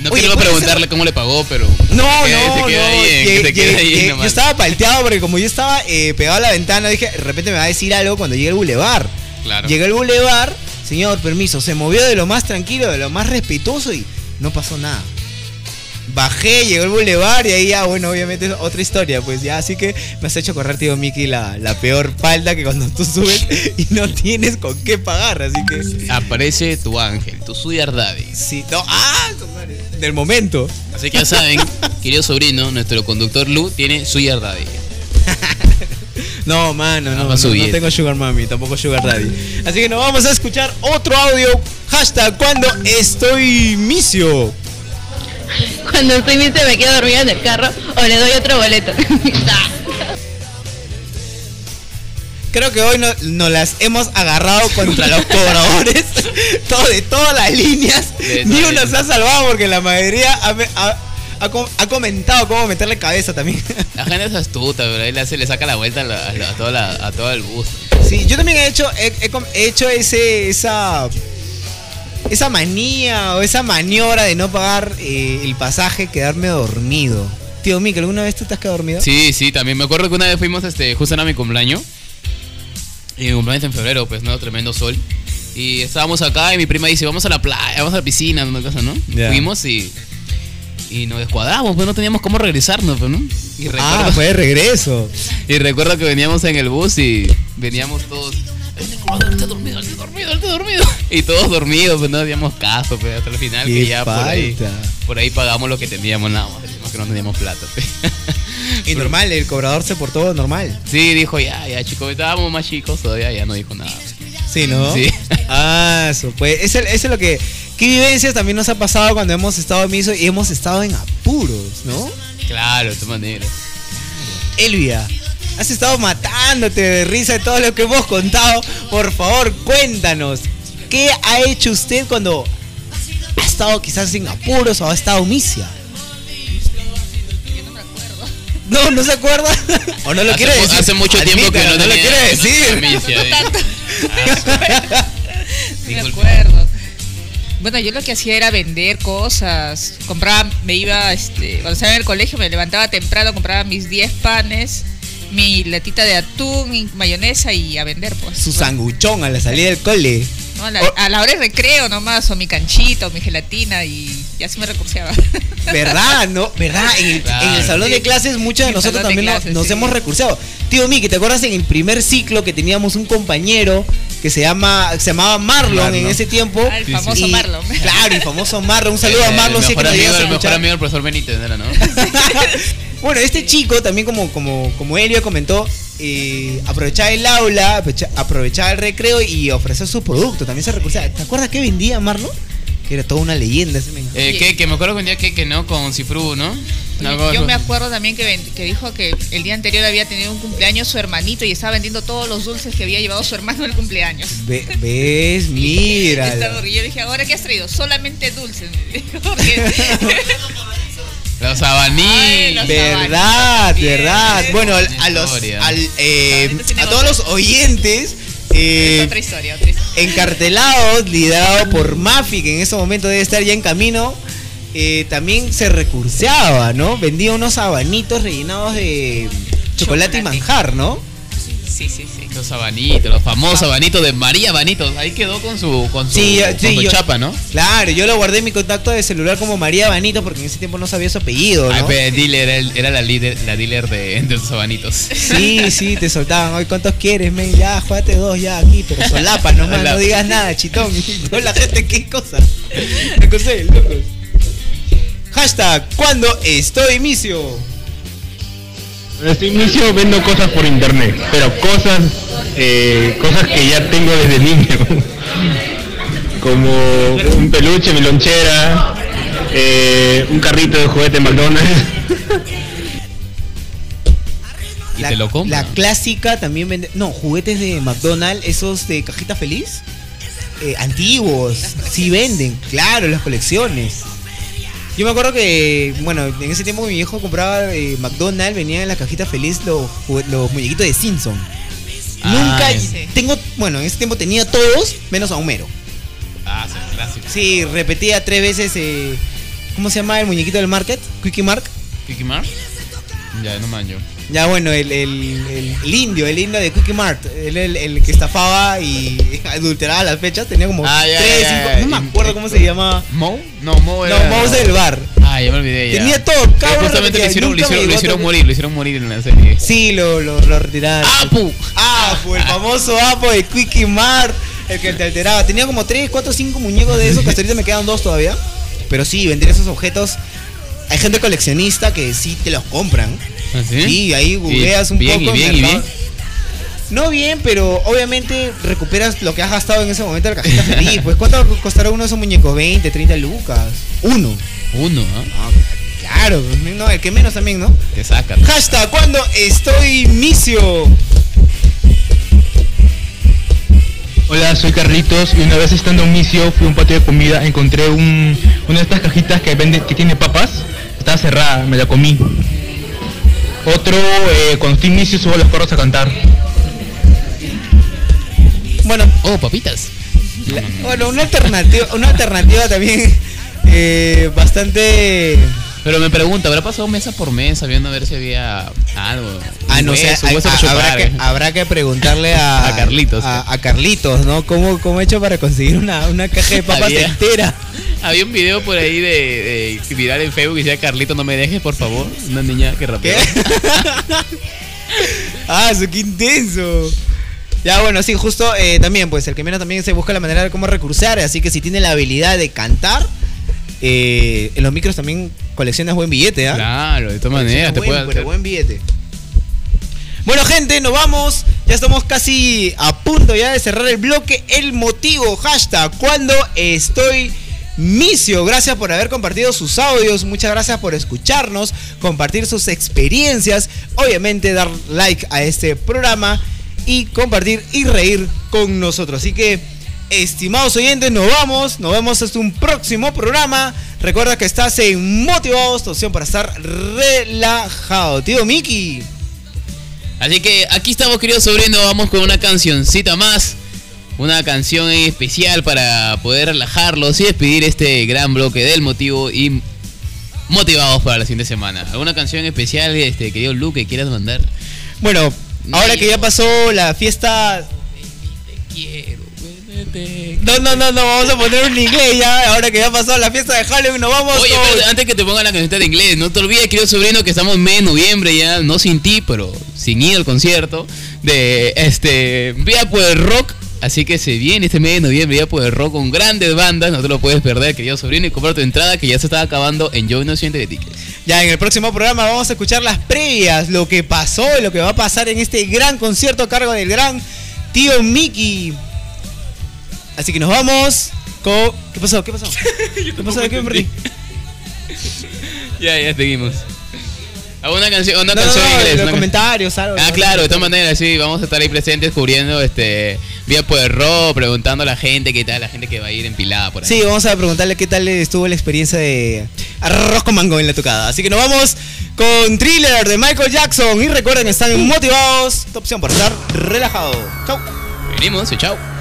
No Oye, quiero ser- preguntarle cómo le pagó, pero. No, no, no. yo estaba palteado porque como yo estaba eh, pegado a la ventana, dije, de repente me va a decir algo cuando llegue al bulevar. Claro. Llegué al bulevar, señor, permiso, se movió de lo más tranquilo, de lo más respetuoso y no pasó nada. Bajé, llegó al bulevar y ahí ya, bueno, obviamente es otra historia, pues ya, así que me has hecho correr, tío Miki, la, la peor palda que cuando tú subes y no tienes con qué pagar, así que... Aparece tu ángel, tu sugar daddy. Sí, no, ah, del momento. Así que ya saben, querido sobrino, nuestro conductor Lu tiene sugar daddy. No, mano, no, va no, no subir. tengo Sugar Mami, tampoco Sugar Daddy. Así que nos vamos a escuchar otro audio. Hashtag cuando estoy misio. Cuando estoy misio me quedo dormida en el carro o le doy otro boleto. Creo que hoy no- nos las hemos agarrado contra los cobradores. todo, de todas las líneas. Ni uno se ha salvado porque la mayoría ha, me- ha- ha com- ha comentado cómo meterle cabeza también. La gente es astuta, pero ahí le, hace- le saca la vuelta a, la- a la- a toda la- a todo el bus. Sí, yo también he hecho, he, he hecho ese, esa, esa manía o esa maniobra de no pagar eh, el pasaje, quedarme dormido. Tío Mikel, ¿alguna vez tú te has quedado dormido? Sí, sí, también me acuerdo que una vez fuimos, este, justo era mi cumpleaños. Y mi cumpleaños en febrero, pues, ¿no? Tremendo sol. Y estábamos acá y mi prima dice, vamos a la playa, vamos a la piscina, una cosa, ¿no? Fuimos y... Y nos descuadramos, pues no teníamos cómo regresarnos, pues, ¿no? Y Ah, fue de regreso. Y recuerdo que veníamos en el bus y veníamos todos. "Este cobrador está dormido, está dormido, está dormido. Y todos dormidos, pues no hacíamos caso, pues hasta el final Qué que ya por ahí, por ahí pagamos lo que teníamos, nada más, decimos que no teníamos plata. pues. Y normal, el cobrador se portó normal. Sí, dijo ya, ya chicos, estábamos más chicos todavía, ya no dijo nada. Sí, ¿no? Sí. Ah, eso, pues, eso, eso es lo que... ¿Qué vivencias también nos ha pasado cuando hemos estado en miso y hemos estado en apuros, ¿no? Claro, de todas maneras. Elvia, has estado matándote de risa de todo lo que hemos contado. Por favor, cuéntanos, ¿qué ha hecho usted cuando ha estado quizás en apuros o ha estado misia? No, no se acuerda. o no lo Hace quiere mu- decir. hace mucho tiempo que Admítalo, no lo quiere no decir. misia, eh. Me acuerdo. Bueno, yo lo que hacía era vender cosas. Compraba, me iba, este, cuando estaba en el colegio, me levantaba temprano, compraba mis 10 panes, mi latita de atún, mi mayonesa y a vender, pues. Su sanguchón a la salida del cole. No, a, la, a la hora de recreo nomás, o mi canchita, o mi gelatina, y, y así me recurseaba. ¿Verdad? ¿No? ¿Verdad? En el, Claro. en el salón de clases muchos de nosotros de también clases, nos sí. hemos recurseado. Tío Miki, ¿te acuerdas en el primer ciclo que teníamos un compañero que se llama se llamaba Marlon, Marlon. en ese tiempo? Ah, el famoso Y- Marlon. Claro, el famoso Marlon. Un saludo a Marlon el si es que mejor nos amigo, el mejor escuchar. amigo del profesor Benítez, ¿no era, no? Bueno, este chico también como, como, como Elio comentó, eh, aprovechaba el aula, aprovecha- aprovechaba el recreo y ofrecía su producto. También se recursaba. ¿Te acuerdas qué vendía Marlon? Que era toda una leyenda ese men. Eh, que, que me acuerdo que un día que, que no, con Cifru, ¿no? Yo me acuerdo también que, ven- que dijo que el día anterior había tenido un cumpleaños su hermanito y estaba vendiendo todos los dulces que había llevado su hermano al cumpleaños. Ve- ¿Ves? Mira. Yo dije, ¿ahora qué has traído? Solamente dulces. Los abaní. Verdad, verdad. Bueno, a los al, eh, a todos los oyentes eh, Es otra historia, otra historia. encartelados, liderado por Mafi, que en ese momento debe estar ya en camino, eh, también se recurseaba, ¿no? Vendía unos abanitos rellenados de chocolate, y Chocolate. manjar, ¿no? Sí, sí, sí. Los abanitos, los famosos abanitos de María Abanitos. Ahí quedó con su, con su, Sí, con sí, su yo- chapa, ¿no? Claro, yo lo guardé en mi contacto de celular como María Banito porque en ese tiempo no sabía su apellido, Ay, ¿no? pero el dealer, era, el- era la, líder, la dealer de, de los abanitos. Sí, sí, te soltaban. Hoy, ¿cuántos quieres, men? Ya, juégate dos ya aquí, pero solapa nomás, no digas nada, chitón. Y toda la gente, ¿qué cosa? ¿Qué cosa es, locos? Hashtag, cuando estoy misio. En este inicio vendo cosas por internet, pero cosas, eh, cosas que ya tengo desde niño, como un peluche, mi lonchera, eh, un carrito de juguete McDonald's. Y te lo compran. La clásica también vende. No, juguetes de McDonald's, esos de cajita feliz. eh, antiguos. Sí venden, claro, las colecciones. Yo me acuerdo que, bueno, en ese tiempo mi viejo compraba eh, McDonald's, venían en la cajita feliz los, los muñequitos de Simpson. Ah, Nunca tengo, bueno, en ese tiempo tenía todos, menos a Homero. Ah, sí, clásico. Sí, repetía tres veces, eh, ¿cómo se llama el muñequito del market? Quickie Mark. ¿Quickie Mart? Ya, no manjo. Ya bueno, el, el- el- el indio, el indio de Quickie Mart, él el, el que estafaba y adulteraba las fechas, tenía como Ah, ya, tres, ya, cinco, ya, no me acuerdo cómo se llama. ¿Mo? No, Mo era. No, Mo es del bar. Ah, ya me olvidé ya. Tenía todo, Eh, cabrón. Justamente lo hicieron, me hicieron, a hicieron morir, lo hicieron morir en la serie. Sí, lo, lo, lo retiraron. ¡Apu! Apu, el famoso Apu de Quickie Mart, el que te alteraba. Tenía como 3, 4, 5 muñecos de esos, que hasta ahorita me quedan dos todavía. Pero sí, vender esos objetos. Hay gente coleccionista que sí te los compran. ¿Ah, sí? Sí, ahí googleas un bien, poco. Y bien, y mercado. bien. No bien, pero obviamente recuperas lo que has gastado en ese momento de la cajita feliz. Pues ¿cuánto costará uno de esos muñecos? 20, 30 lucas. Uno. Uno, ¿ah? Ah, claro, no, el que menos también, ¿no? Te sacan. Hashtag cuando estoy misio. Hola, soy Carlitos y una vez estando en Micio fui a un patio de comida, encontré un, una de estas cajitas que vende, que tiene papas, estaba cerrada, me la comí. Otro, eh, cuando estoy en Micio subo a los carros a cantar. Bueno, Oh, papitas. la- bueno, una alternativa, una alternativa también eh, bastante. Pero me pregunto, ¿habrá pasado mesa por mesa viendo a ver si había algo? Ah, no sé, hueso, hay- hueso a- para chupar, habrá, que, habrá que preguntarle a, A Carlitos. A, a Carlitos, ¿no? ¿Cómo, ¿Cómo he hecho para conseguir una, una caja de papas Había- entera? Había un video por ahí de, de viral en Facebook que decía Carlito no me dejes por favor. Una niña que rapeaba. ah, eso qué intenso. Ya, bueno, sí, justo eh, también, pues el que menos también se busca la manera de cómo recursar, así que si tiene la habilidad de cantar, eh, en los micros también coleccionas buen billete, ¿ah? Claro, de todas maneras te buen, puede pero buen billete. Bueno, gente, nos vamos. Ya estamos casi a punto ya de cerrar el bloque. El motivo, hashtag, cuando estoy misio. Gracias por haber compartido sus audios. Muchas gracias por escucharnos, compartir sus experiencias. Obviamente, dar like a este programa y compartir y reír con nosotros. Así que, estimados oyentes, nos vamos. Nos vemos hasta un próximo programa. Recuerda que estás en Motivados, opción para estar relajado. Tío Miki. Así que aquí estamos, queridos sobrinos. Vamos con una cancioncita más. Una canción especial para poder relajarlos y despedir este gran bloque del motivo y motivados para la siguiente semana. ¿Alguna canción especial, este querido Luke, que quieras mandar? Bueno, ahora que ya pasó la fiesta. No, no, no, no, vamos a poner un inglés ya. Ahora que ya pasó la fiesta de Halloween, nos vamos. Oye, antes que te pongan la camiseta de inglés, no te olvides, querido sobrino, que estamos en mes de noviembre ya, no sin ti, pero sin ir al concierto de este Vía por el Rock. Así que se viene este mes de noviembre Vía por el Rock con grandes bandas, no te lo puedes perder, querido sobrino, y comprar tu entrada que ya se está acabando en Joy Inocente de Tickets. Ya en el próximo programa vamos a escuchar las previas, lo que pasó y lo que va a pasar en este gran concierto a cargo del gran tío Mickey. Así que nos vamos con. ¿Qué pasó? ¿Qué pasó? ¿Qué pasó? ¿De qué me perdí? Ya, ya seguimos. A una canción, una No, canción no, en inglés. los una can- comentarios, algo. Ah, claro, de todas maneras, sí, vamos a estar ahí presentes cubriendo este Vía por Rock, preguntando a la gente qué tal, la gente que va a ir empilada por ahí. Sí, vamos a preguntarle qué tal estuvo la experiencia de arroz con mango en la tocada. Así que nos vamos con Thriller de Michael Jackson. Y recuerden, están motivados. Tu opción para estar relajado. Chau. Venimos, y chao.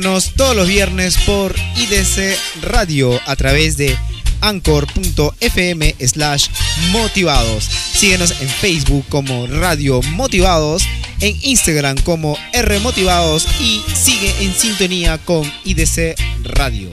Todos los viernes por IDC Radio a través de anchor.fm slash motivados. Síguenos en Facebook como Radio Motivados, en Instagram como R Motivados y sigue en sintonía con IDC radio.